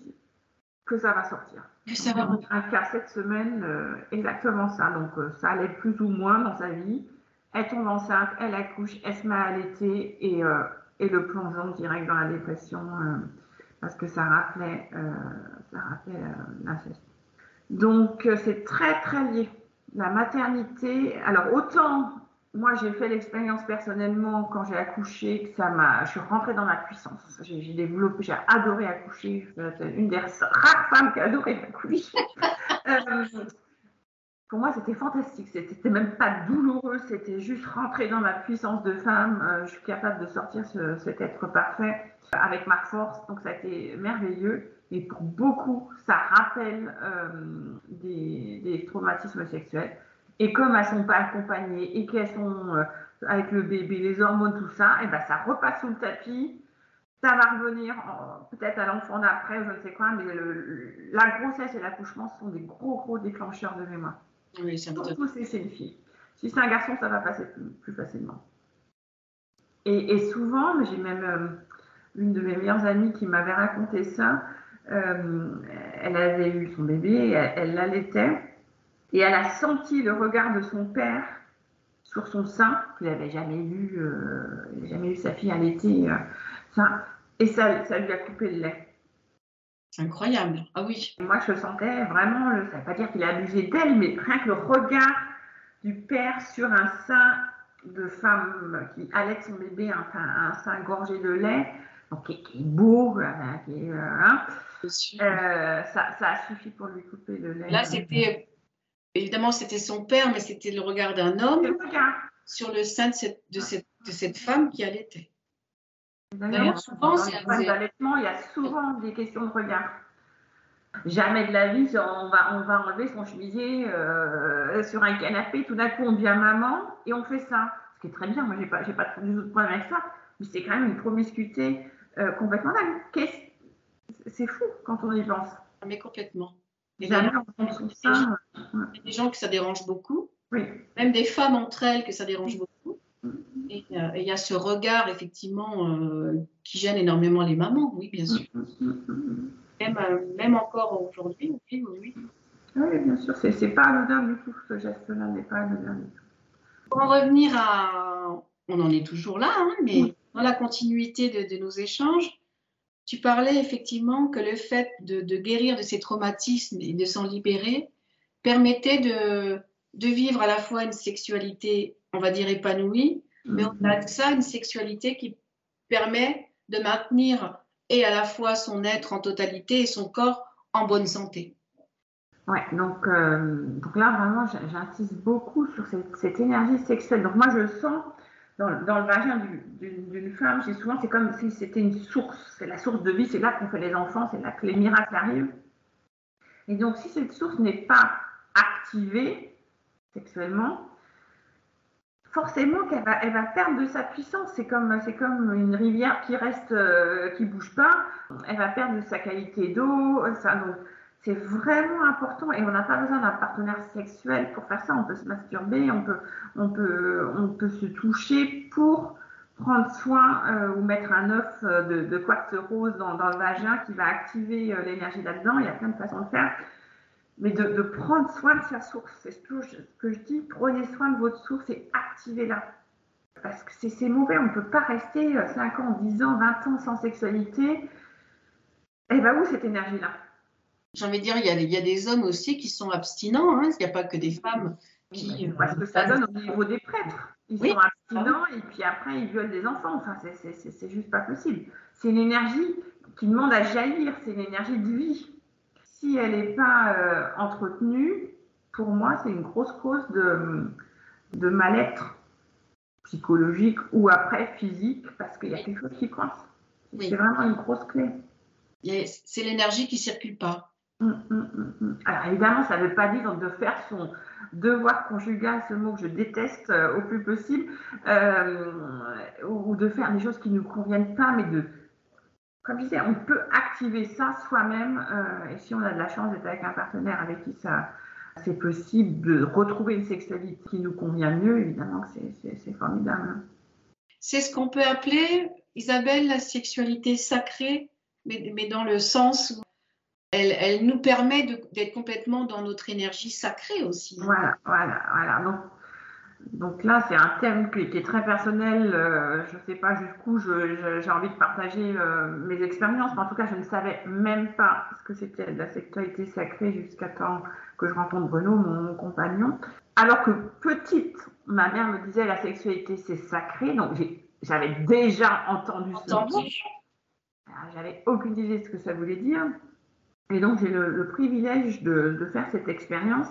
que ça va sortir. Ça va un cas cette semaine, euh, exactement ça. Donc ça allait plus ou moins dans sa vie elle tombe enceinte, elle accouche, elle se met à allaiter et, euh, et le plongeon direct dans la dépression euh, parce que ça rappelait, euh, ça rappelait l'inceste. Donc c'est très très lié. La maternité, alors autant moi j'ai fait l'expérience personnellement quand j'ai accouché que ça m'a, je suis rentrée dans ma puissance. J'ai développé, j'ai adoré accoucher. une des rares femmes qui a adoré accoucher pour moi, c'était fantastique. C'était même pas douloureux, c'était juste rentrer dans ma puissance de femme. Euh, je suis capable de sortir cet être parfait avec ma force. Donc, ça a été merveilleux. Et pour beaucoup, ça rappelle euh, des, traumatismes sexuels. Et comme elles sont pas accompagnées et qu'elles sont euh, avec le bébé, les hormones, tout ça, et ben ça repasse sous le tapis. Ça va revenir peut-être à l'enfant d'après, je ne sais quoi, mais la grossesse et l'accouchement sont des gros, gros déclencheurs de mémoire. Si c'est une fille. Si c'est un garçon, ça va passer plus, facilement. Et, souvent, j'ai même euh, une de mes meilleures amies qui m'avait raconté ça. Euh, elle avait eu son bébé, elle l'allaitait, et elle a senti le regard de son père sur son sein, qu'il n'avait jamais vu, euh, jamais eu sa fille allaiter, ça, et ça, ça lui a coupé le lait. C'est incroyable. Ah oui. Moi, je sentais vraiment, ça ne veut pas dire qu'il a abusé d'elle, mais rien que le regard du père sur un sein de femme qui allait son bébé, enfin un sein gorgé de lait, donc qui, est beau, qui est, euh, hein, euh, ça, ça, a suffi pour lui couper le lait. Là, c'était évidemment c'était son père, mais c'était le regard d'un homme sur le sein de cette, de cette, de cette femme qui allaitait. D'ailleurs, souvent, dans les d'allaitement, il y a souvent des questions de regard. Jamais de la vie, on va, on va enlever son chemisier euh, sur un canapé, tout d'un coup on devient maman et on fait ça. Ce qui est très bien, moi j'ai pas, j'ai pas du tout de problème avec ça, mais c'est quand même une promiscuité euh, complètement dingue. C'est fou quand on y pense. Mais complètement. Jamais on pense ça. Il y a des gens que ça dérange beaucoup, oui. même des femmes entre elles que ça dérange beaucoup. Et il y a ce regard, effectivement, euh, qui gêne énormément les mamans, oui, bien sûr. Même, euh, même encore aujourd'hui, oui, oui. Oui, bien sûr, c'est pas anodin du tout, ce geste-là n'est pas anodin du tout. Pour en revenir à. On en est toujours là, hein, mais dans la continuité de, nos échanges, tu parlais effectivement que le fait de, guérir de ces traumatismes et de s'en libérer permettait de, vivre à la fois une sexualité, on va dire, épanouie, mais on a ça, une sexualité qui permet de maintenir et à la fois son être en totalité et son corps en bonne santé. Ouais, donc, euh, donc là, vraiment, j'insiste beaucoup sur cette, énergie sexuelle. Donc, moi, je sens dans, le vagin d'une femme, j'ai souvent, c'est comme si c'était une source, c'est la source de vie, c'est là qu'on fait les enfants, c'est là que les miracles arrivent. Et donc, si cette source n'est pas activée sexuellement, forcément qu'elle va, elle va perdre de sa puissance. C'est comme, c'est comme une rivière qui reste, euh, qui bouge pas. Elle va perdre de sa qualité d'eau. Ça, donc, c'est vraiment important et on n'a pas besoin d'un partenaire sexuel pour faire ça. On peut se masturber, on peut, on peut, on peut se toucher pour prendre soin euh, ou mettre un œuf de, de quartz rose dans, dans, le vagin qui va activer euh, l'énergie là-dedans. Il y a plein de façons de faire mais de, prendre soin de sa source. C'est ce que je dis, prenez soin de votre source et activez-la. Parce que c'est mauvais, on ne peut pas rester 5 euh, ans, 10 ans, 20 ans sans sexualité. Elle va où cette énergie-là? J'ai envie de dire, il y, a, il y, a, des hommes aussi qui sont abstinents, hein. il n'y a pas que des femmes qui. Euh, parce que ça donne au niveau des prêtres. Ils sont abstinents et puis après ils violent des enfants. Enfin, c'est juste pas possible. C'est une énergie qui demande à jaillir, c'est une énergie de vie si elle n'est pas euh, entretenue, pour moi, c'est une grosse cause de, de mal-être psychologique ou après physique, parce qu'il y a quelque chose qui coince. C'est vraiment une grosse clé. C'est l'énergie qui ne circule pas. Hum, hum, hum, Alors évidemment, ça ne veut pas dire de faire son devoir conjugal, ce mot que je déteste euh, au plus possible, euh, ou, de faire des choses qui ne nous conviennent pas, mais de, comme je disais, on peut activer ça soi-même. Euh, et si on a de la chance d'être avec un partenaire avec qui ça, c'est possible de retrouver une sexualité qui nous convient mieux, évidemment c'est formidable. C'est ce qu'on peut appeler, Isabelle, la sexualité sacrée, mais, mais dans le sens où elle, elle nous permet d'être complètement dans notre énergie sacrée aussi. Voilà, voilà, voilà. Donc, donc là, c'est un thème qui, est très personnel. Euh, je ne sais pas jusqu'où j'ai envie de partager euh, mes expériences, mais en tout cas, je ne savais même pas ce que c'était la sexualité sacrée jusqu'à temps que je rencontre Bruno, mon, compagnon. Alors que petite, ma mère me disait la sexualité c'est sacré, donc j'avais déjà entendu, entendu. ce mot. Ah, j'avais aucune idée de ce que ça voulait dire. Et donc j'ai le, privilège de faire cette expérience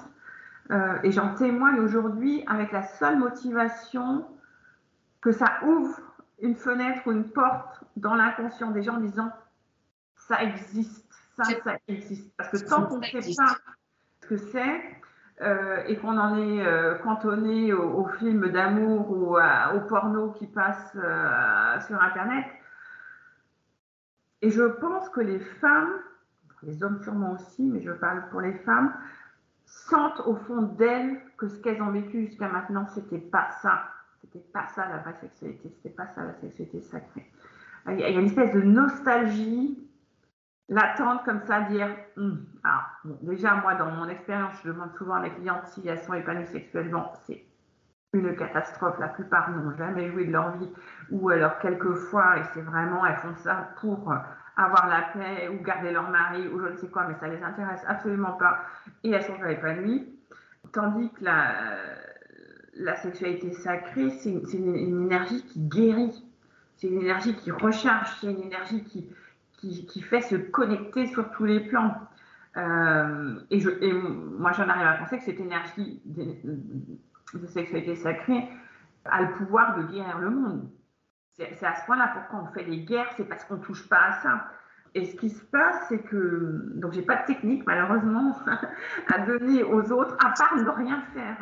euh, et j'en témoigne aujourd'hui avec la seule motivation que ça ouvre une fenêtre ou une porte dans l'inconscient des gens en disant ça existe, ça, ça existe. Parce que tant qu'on ne sait pas ce que c'est euh, et qu'on en est euh, cantonné aux, films d'amour ou au porno qui passe sur Internet, et je pense que les femmes, les hommes sûrement aussi, mais je parle pour les femmes, sentent au fond d'elles que ce qu'elles ont vécu jusqu'à maintenant, c'était pas ça. C'était pas ça la vraie sexualité, c'était pas ça la sexualité sacrée. Il y a une espèce de nostalgie latente comme ça, dire hum, déjà moi dans mon expérience, je demande souvent à mes clientes si elles sont épanouies sexuellement, c'est une catastrophe. La plupart n'ont jamais joué de leur vie, ou alors quelquefois, et c'est vraiment, elles font ça pour avoir la paix ou garder leur mari ou je ne sais quoi, mais ça ne les intéresse absolument pas et elles sont épanouies. Tandis que la, sexualité sacrée, c'est une, énergie qui guérit, c'est une énergie qui recharge, c'est une énergie qui, fait se connecter sur tous les plans. Euh, et, moi, j'en arrive à penser que cette énergie de, sexualité sacrée a le pouvoir de guérir le monde. C'est à ce point-là pourquoi on fait les guerres, c'est parce qu'on ne touche pas à ça. Et ce qui se passe, c'est que, donc j'ai pas de technique malheureusement à donner aux autres, à part ne rien faire.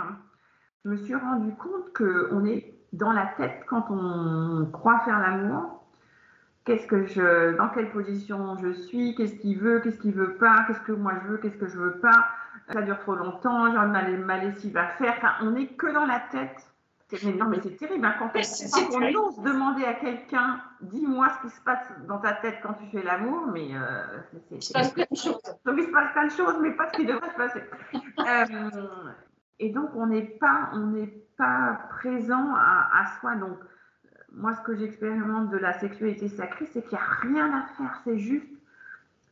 Je me suis rendu compte qu'on est dans la tête quand on croit faire l'amour. Qu'est-ce que je, dans quelle position je suis, qu'est-ce qu'il veut, qu'est-ce qu'il veut pas, qu'est-ce que moi je veux, qu'est-ce que je veux pas. Ça dure trop longtemps, j'ai ma, ma lessive à faire. Enfin, on n'est que dans la tête non, mais c'est terrible. Hein, quand, on ose demander à quelqu'un, dis-moi ce qui se passe dans ta tête quand tu fais l'amour, mais euh, il se passe plein de choses. il se passe plein de choses, mais pas ce qui devrait se passer. Euh, et donc, on n'est pas, on n'est pas présent à, soi. Donc, moi, ce que j'expérimente de la sexualité sacrée, c'est qu'il n'y a rien à faire. C'est juste,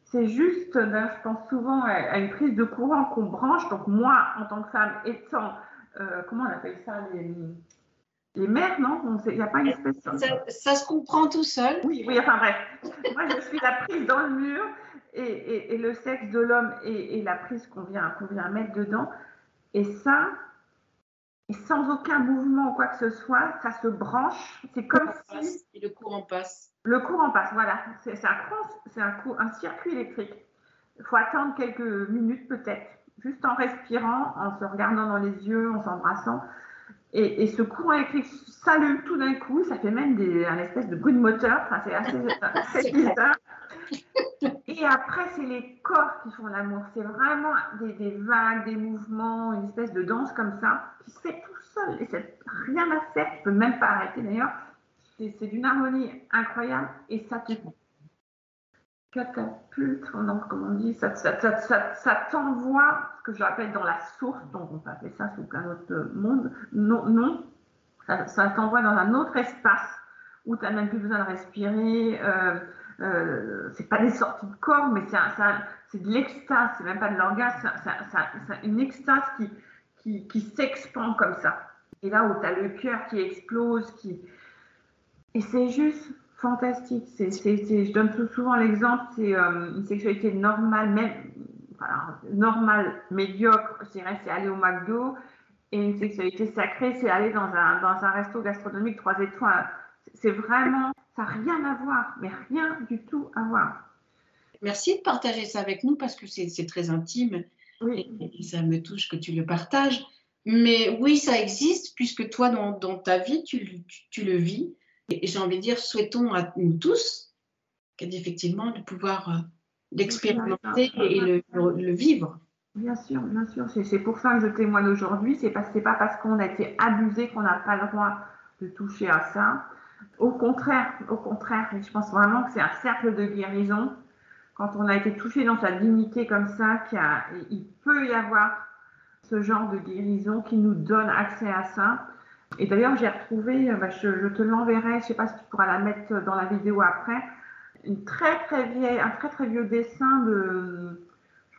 c'est juste, ben, je pense souvent à, une prise de courant qu'on branche. Donc moi, en tant que femme, étant, euh, comment on appelle ça, les, les mères, non Il n'y a pas une espèce ça, ça, se comprend tout seul. Oui, oui, enfin bref. moi, je suis la prise dans le mur et, et, le sexe de l'homme et, et, la prise qu'on vient, qu'on vient mettre dedans. Et ça, sans aucun mouvement ou quoi que ce soit, ça se branche. C'est comme si. Et le courant passe. Le courant passe, voilà. C'est un, un, un circuit électrique. Il faut attendre quelques minutes peut-être, juste en respirant, en se regardant dans les yeux, en s'embrassant. Et, et, ce courant électrique s'allume tout d'un coup, ça fait même des, un espèce de bruit de moteur. Enfin, c'est assez, assez bizarre. Et après, c'est les corps qui font l'amour. C'est vraiment des, des, vagues, des mouvements, une espèce de danse comme ça, qui se fait tout seul. Et c'est rien à faire. Tu peux même pas arrêter d'ailleurs. C'est d'une harmonie incroyable. Et ça te catapulte, comment on dit, ça, t'envoie, ce que j'appelle dans la source, donc on peut appeler ça sous plein d'autres mondes. Non, non. ça, t'envoie dans un autre espace où tu n'as même plus besoin de respirer. Euh, euh, c'est pas des sorties de corps, mais c'est de l'extase, c'est même pas de l'orgasme, c'est une extase qui, qui, qui s'expand comme ça. Et là où tu as le cœur qui explose, qui... et c'est juste fantastique. c'est je donne souvent l'exemple, c'est euh, une sexualité normale, même normale, médiocre, je dirais, c'est aller au McDo, et une sexualité sacrée, c'est aller dans un, dans un resto gastronomique trois étoiles. C'est vraiment ça n'a rien à voir, mais rien du tout à voir. Merci de partager ça avec nous parce que c'est très intime oui. et, ça me touche que tu le partages. Mais oui, ça existe puisque toi, dans, dans ta vie, tu, tu, le vis. Et j'ai envie de dire, souhaitons à nous tous effectivement de pouvoir euh, l'expérimenter et le, le, vivre. Bien sûr, bien sûr. C'est pour ça que je témoigne aujourd'hui. C'est pas, pas parce qu'on a été abusé qu'on n'a pas le droit de toucher à ça. Au contraire, au contraire, je pense vraiment que c'est un cercle de guérison. Quand on a été touché dans sa dignité comme ça, il peut y avoir ce genre de guérison qui nous donne accès à ça. Et d'ailleurs, j'ai retrouvé, bah, je, te l'enverrai, je ne sais pas si tu pourras la mettre dans la vidéo après, une très très vieille, un très très vieux dessin de,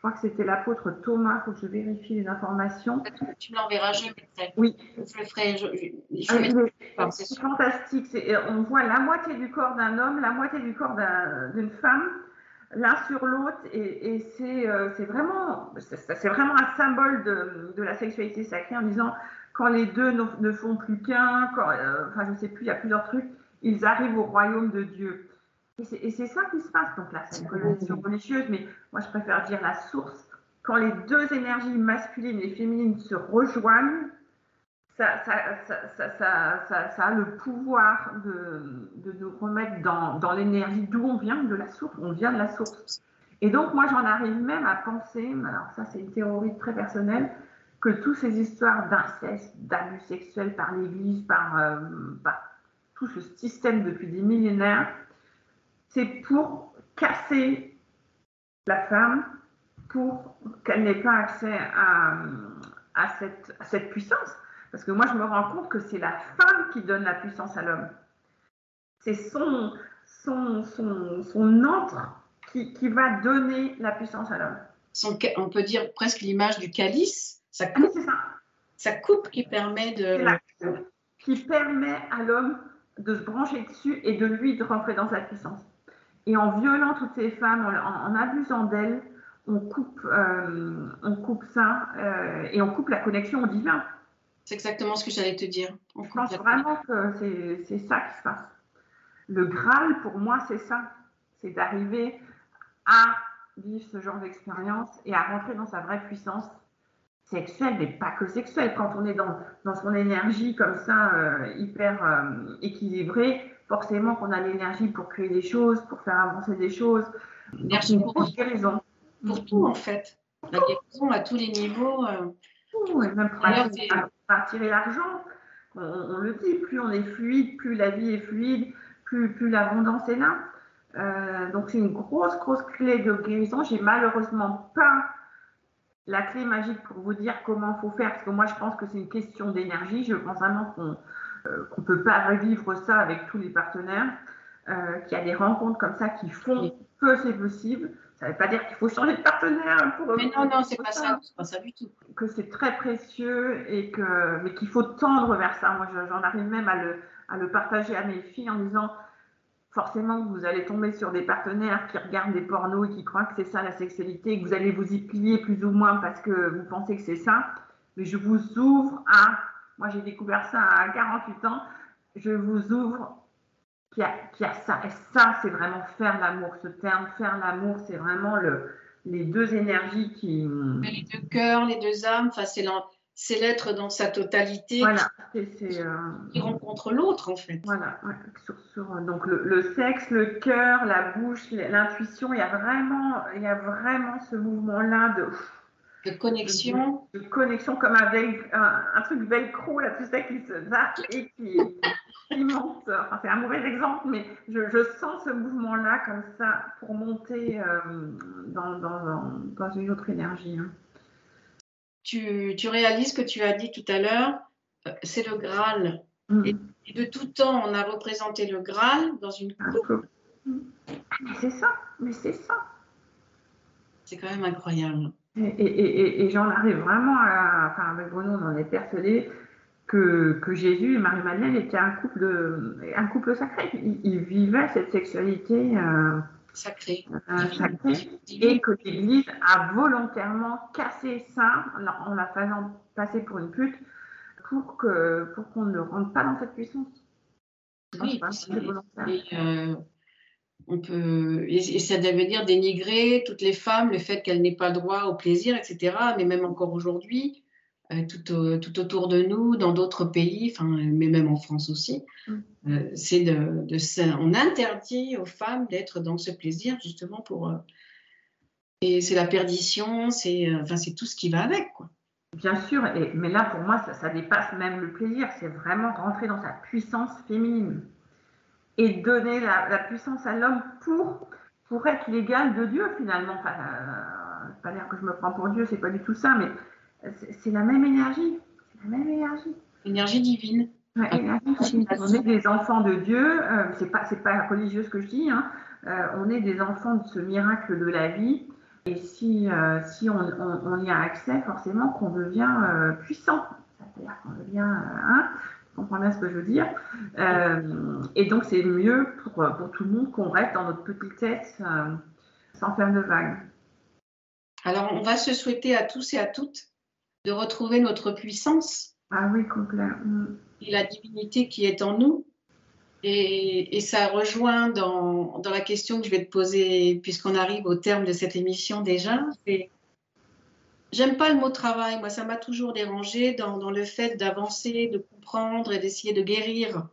crois que c'était l'apôtre Thomas, il faut que je vérifie les informations. Tu me l'enverras, je le mettrai. Oui. Je le ferai. Je, ah, c'est fantastique. On voit la moitié du corps d'un homme, la moitié du corps d'une femme, l'un sur l'autre, et, euh, c'est vraiment, c'est vraiment un symbole de, de, la sexualité sacrée en disant quand les deux ne, font plus qu'un, euh, enfin je ne sais plus, il y a plusieurs trucs, ils arrivent au royaume de Dieu. Et c'est ça qui se passe. Donc là, c'est une connotation religieuse, mais moi, je préfère dire la source. Quand les deux énergies masculines et féminines se rejoignent, ça, ça, ça, ça a le pouvoir de, de nous remettre dans, dans l'énergie d'où on vient, de la source. On vient de la source. Et donc, moi, j'en arrive même à penser, alors ça, c'est une théorie très personnelle, que toutes ces histoires d'inceste, d'abus sexuels par l'Église, par, euh, par tout ce système depuis des millénaires, c'est pour casser la femme pour qu'elle n'ait pas accès à, cette, puissance. Parce que moi, je me rends compte que c'est la femme qui donne la puissance à l'homme. C'est son, son, qui, va donner la puissance à l'homme. On peut dire presque l'image du calice. Ça coupe, ça. ça coupe qui permet de... qui permet à l'homme de se brancher dessus et de lui de rentrer dans sa puissance. Et en violant toutes ces femmes, en, abusant d'elles, on coupe, euh, on coupe ça euh, et on coupe la connexion au divin. C'est exactement ce que j'allais te dire. On Je pense vraiment que c'est ça qui se passe. Le Graal, pour moi, c'est ça. C'est d'arriver à vivre ce genre d'expérience et à rentrer dans sa vraie puissance sexuelle, mais pas que sexuelle. Quand on est dans, dans son énergie comme ça, euh, hyper équilibrée, forcément qu'on a l'énergie pour créer des choses, pour faire avancer des choses. L'énergie pour, guérison. Pour tout, en fait. La guérison à tous les niveaux. Euh... Tout, et même pour attirer, l'argent. On, le dit, plus on est fluide, plus la vie est fluide, plus, plus l'abondance est là. Euh, donc c'est une grosse, grosse clé de guérison. J'ai malheureusement pas la clé magique pour vous dire comment il faut faire, parce que moi je pense que c'est une question d'énergie. Je pense vraiment qu'on qu'on ne peut pas revivre ça avec tous les partenaires, qu'il y a des rencontres comme ça qui font que c'est possible. Ça ne veut pas dire qu'il faut changer de partenaire pour. Mais non, non, c'est pas ça, pas ça du tout. Que c'est très précieux et que, mais qu'il faut tendre vers ça. Moi, j'en arrive même à le, à le partager à mes filles en disant forcément vous allez tomber sur des partenaires qui regardent des pornos et qui croient que c'est ça la sexualité et que vous allez vous y plier plus ou moins parce que vous pensez que c'est ça. Mais je vous ouvre à, moi j'ai découvert ça à 48 ans, je vous ouvre qu'il y, a ça. Et ça, c'est vraiment faire l'amour. Ce terme, faire l'amour, c'est vraiment le, les deux énergies qui. Les deux cœurs, les deux âmes, enfin, c'est l'être dans sa totalité voilà, qui, euh, rencontre l'autre en fait. Voilà, donc le, sexe, le cœur, la bouche, l'intuition, il y a vraiment, il y a vraiment ce mouvement-là de de connexion. De, connexion comme un, un, truc velcro, là, tu sais, qui se va et qui, monte. c'est un mauvais exemple, mais je, sens ce mouvement-là comme ça pour monter euh, dans, dans, une autre énergie. Hein. Tu, tu, réalises que tu as dit tout à l'heure, euh, c'est le Graal. Mm. Et, de tout temps, on a représenté le Graal dans une coupe. Mais c'est ça, mais c'est ça. C'est quand même incroyable. Et, j'en arrive vraiment à. Enfin, avec Bruno, on en est persuadé que, que, Jésus et Marie-Madeleine étaient un couple, de, un couple sacré. Ils, vivaient cette sexualité euh, sacrée. Euh, et que l'Église a volontairement cassé ça en la faisant passer pour une pute pour qu'on pour qu'on ne rentre pas dans cette puissance. Oui, c'est volontaire on peut, et, ça devait dire dénigrer toutes les femmes, le fait qu'elles n'aient pas droit au plaisir, etc. Mais même encore aujourd'hui, euh, tout, tout, autour de nous, dans d'autres pays, mais même en France aussi, mm. Euh, c'est de, de, on interdit aux femmes d'être dans ce plaisir justement pour. Euh, et c'est la perdition, c'est enfin, c'est tout ce qui va avec, quoi. Bien sûr, et, mais là pour moi, ça, ça dépasse même le plaisir, c'est vraiment rentrer dans sa puissance féminine et donner la, puissance à l'homme pour, pour être l'égal de Dieu finalement. Enfin, euh, pas dire que je me prends pour Dieu, c'est pas du tout ça, mais c'est la même énergie. C'est la même énergie. Énergie divine. Ouais, On est des enfants de Dieu. Euh, c'est pas c'est pas religieux ce que je dis. Hein. Euh, on est des enfants de ce miracle de la vie. Et si, euh, si on, on, y a accès, forcément qu'on devient puissant. C'est-à-dire qu'on devient hein, comprends bien ce que je veux dire. Euh, et donc, c'est mieux pour, pour, tout le monde qu'on reste dans notre petitesse euh, sans faire de vagues. Alors, on va se souhaiter à tous et à toutes de retrouver notre puissance. Ah oui, complètement. Et la divinité qui est en nous. Et, ça rejoint dans, la question que je vais te poser, puisqu'on arrive au terme de cette émission déjà. J'aime pas le mot travail. Moi, ça m'a toujours dérangé dans, le fait d'avancer, de comprendre et d'essayer de guérir,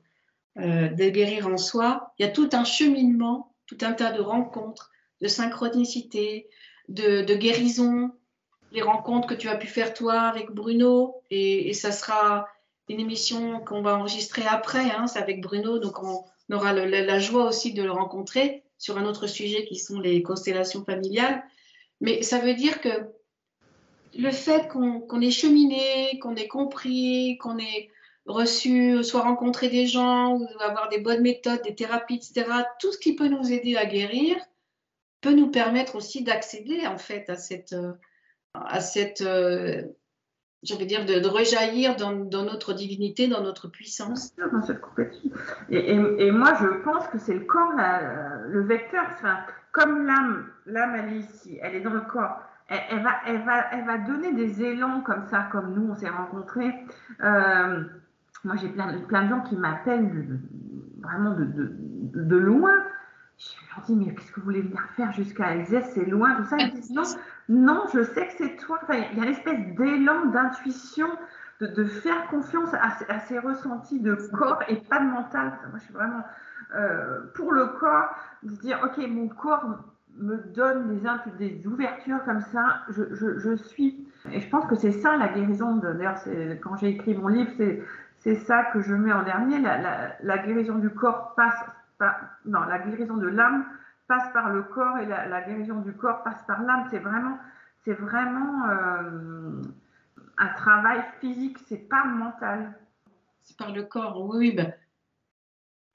euh, de guérir en soi. Il y a tout un cheminement, tout un tas de rencontres, de synchronicité, de, guérison. Les rencontres que tu as pu faire toi avec Bruno, et, ça sera une émission qu'on va enregistrer après, hein, c'est avec Bruno, donc on aura la joie aussi de le rencontrer sur un autre sujet qui sont les constellations familiales. Mais ça veut dire que le fait qu'on ait cheminé, qu'on ait compris, qu'on ait reçu, soit rencontré des gens, ou avoir des bonnes méthodes, des thérapies, etc., tout ce qui peut nous aider à guérir peut nous permettre aussi d'accéder en fait à cette, à cette euh, dire, de, rejaillir dans, notre divinité, dans notre puissance. Dans cette et, et, moi, je pense que c'est le corps, le vecteur. Enfin, comme l'âme, l'âme, elle est ici, elle est dans le corps elle, va, elle, va, elle va donner des élans comme ça, comme nous, on s'est rencontrés. Euh, moi, j'ai plein, plein de gens qui m'appellent vraiment de, de, de, loin. Je leur dis, mais qu'est-ce que vous voulez venir faire jusqu'à Alsace? C'est loin, tout ça. Ils disent, non, non, je sais que c'est toi. il y a une espèce d'élan, d'intuition, de, de, faire confiance à, à, ces ressentis de corps et pas de mental. Moi, je suis vraiment euh, pour le corps, de dire, OK, mon corps me donne des, des ouvertures comme ça, je, je, je, suis. Et je pense que c'est ça la guérison. D'ailleurs, quand j'ai écrit mon livre, c'est ça que je mets en dernier. La, la, la guérison du corps passe. Non, la guérison de l'âme passe par le corps et la, la guérison du corps passe par l'âme. C'est vraiment, c'est vraiment euh, un travail physique, c'est pas mental. c'est par le corps. Oui, ben,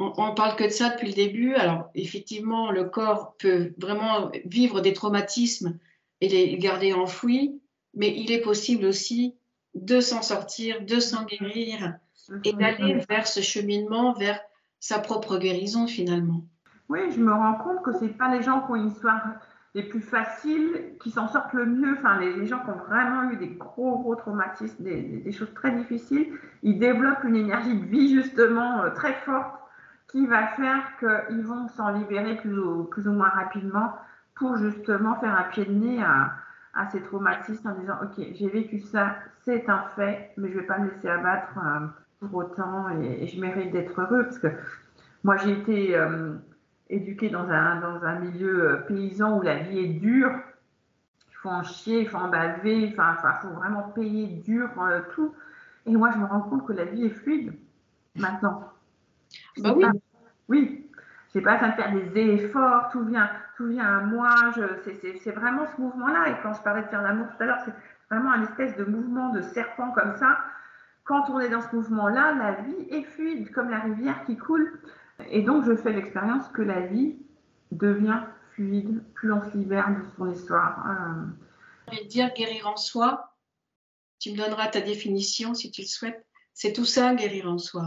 on, on parle que de ça depuis le début. Alors, effectivement, le corps peut vraiment vivre des traumatismes et les garder enfouis, mais il est possible aussi de s'en sortir, de s'en guérir et Mhm. d'aller vers ce cheminement, vers sa propre guérison finalement. Oui, je me rends compte que c'est pas les gens qui ont une histoire les plus faciles qui s'en sortent le mieux. Enfin, les, gens qui ont vraiment eu des gros, gros traumatismes, des, choses très difficiles, ils développent une énergie de vie justement euh, très forte qui va faire qu'ils vont s'en libérer plus ou, plus ou moins rapidement pour justement faire un pied de nez à, ces traumatismes en disant Ok, j'ai vécu ça, c'est un fait, mais je ne vais pas me laisser abattre euh, pour autant et, et je mérite d'être heureux parce que moi j'ai été. euh, éduqué dans un, dans un milieu euh, paysan où la vie est dure. Il faut en chier, il faut en baver, enfin, enfin, faut vraiment payer dur euh, tout. Et moi, je me rends compte que la vie est fluide maintenant. Bah oui. Ah, oui, j'ai pas besoin de faire des efforts, tout vient, tout vient à moi. je- c'est vraiment ce mouvement-là. Et quand je parlais de faire l'amour tout à l'heure, c'est vraiment un espèce de mouvement de serpent comme ça. Quand on est dans ce mouvement-là, la vie est fluide, comme la rivière qui coule. Et donc, je fais l'expérience que la vie devient fluide, plus on se libère de son histoire. Euh, de dire guérir en soi. Tu me donneras ta définition si tu le souhaites. C'est tout ça, guérir en soi.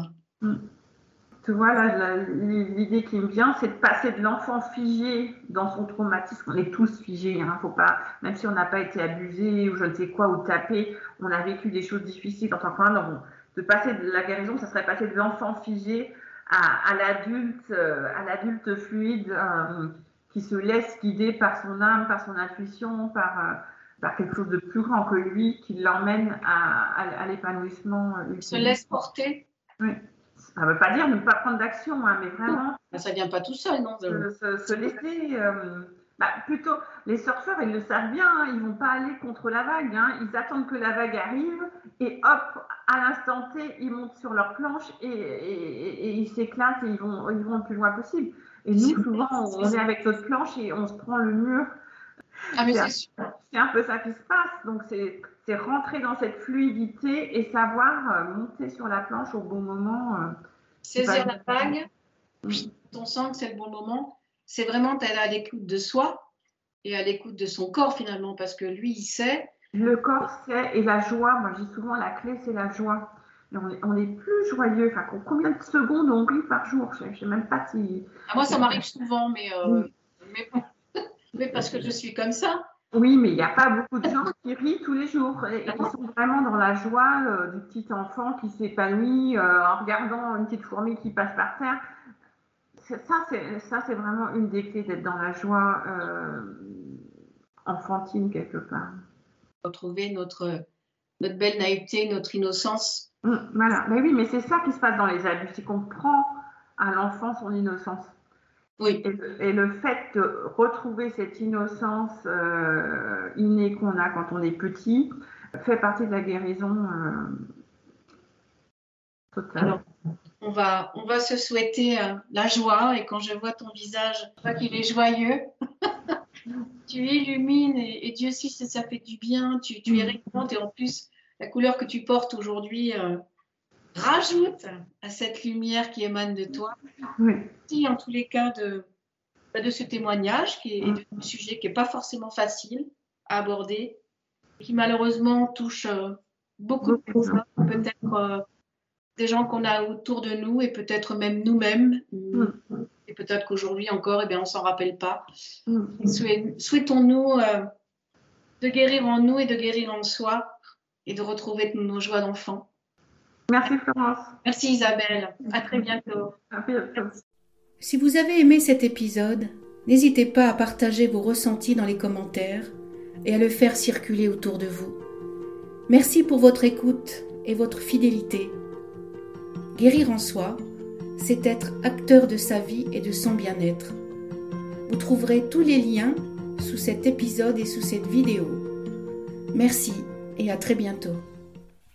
Tu vois, là, l'idée qui me vient, c'est de passer de l'enfant figé dans son traumatisme. On est tous figés, hein, faut pas, même si on n'a pas été abusé ou je ne sais quoi, ou tapé, on a vécu des choses difficiles en tant qu'enfant. De passer de la guérison, ça serait passer de l'enfant figé à, à l'adulte, euh, à l'adulte fluide euh, qui se laisse guider par son âme, par son intuition, par, euh, par quelque chose de plus grand que lui, qui l'emmène à, à- à l'épanouissement Se laisse porter. Ça ne veut pas dire ne pas prendre d'action, hein, mais vraiment Ben, ça vient pas tout seul, non se, se- se laisser. euh, bah, plutôt, les surfeurs, ils le savent bien, hein, ils vont pas aller contre la vague. hein, ils attendent que la vague arrive et hop, à l'instant T, ils montent sur leur planche et, et- et- et ils s'éclatent et ils vont, ils vont le plus loin possible. Et nous, souvent, on est avec notre planche et on se prend le mur. Ah, mais C'est un peu ça qui se passe. Donc, c'est rentrer dans cette fluidité et savoir euh, monter sur la planche au bon moment. euh. Saisir la vague, on sent que c'est le bon moment. C'est vraiment d'aller à l'écoute de soi et à l'écoute de son corps finalement, parce que lui, il sait. Le corps, c'est et la joie. Moi, je dis souvent la clé, c'est la joie. Et on, est, on est plus joyeux. Enfin, combien de secondes on rit par jour? Je ne sais même pas si. Ah, moi, ça m'arrive souvent, mais, euh, mais, mais parce que je suis comme ça. Oui, mais il n'y a pas beaucoup de gens qui rient tous les jours et, et qui sont vraiment dans la joie euh, du petit enfant qui s'épanouit euh, en regardant une petite fourmi qui passe par terre. Ça, c'est vraiment une des clés d'être dans la joie euh, enfantine quelque part. Retrouver notre, notre belle naïveté, notre innocence. Hum, Voilà. Mais oui, mais c'est ça qui se passe dans les abus, c'est qu'on prend à l'enfant son innocence. Oui, Et le, et le fait de retrouver cette innocence euh, innée qu'on a quand on est petit fait partie de la guérison euh, totale. Alors, on va, on va se souhaiter euh, la joie. Et quand je vois ton visage, je vois qu'il est joyeux. tu illumines et, et Dieu sait si ça fait du bien. Tu, tu es rayonnante et en plus, la couleur que tu portes aujourd'hui euh, rajoute à cette lumière qui émane de toi. Oui. Merci en tous les cas de, bah, de ce témoignage qui est, et de ce sujet qui n'est pas forcément facile à aborder, qui malheureusement touche euh, beaucoup de personnes, peut-être euh, des gens qu'on a autour de nous et peut-être même nous-mêmes. Mm. Et peut-être qu'aujourd'hui encore, eh bien, on ne s'en rappelle pas. Souhait- Souhaitons-nous euh, de guérir en nous et de guérir en soi et de retrouver nos joies d'enfant. Merci Florence. Merci Isabelle. À très bientôt. À bientôt. Si vous avez aimé cet épisode, n'hésitez pas à partager vos ressentis dans les commentaires et à le faire circuler autour de vous. Merci pour votre écoute et votre fidélité. Guérir en soi, c'est être acteur de sa vie et de son bien-être. Vous trouverez tous les liens sous cet épisode et sous cette vidéo. Merci et à très bientôt.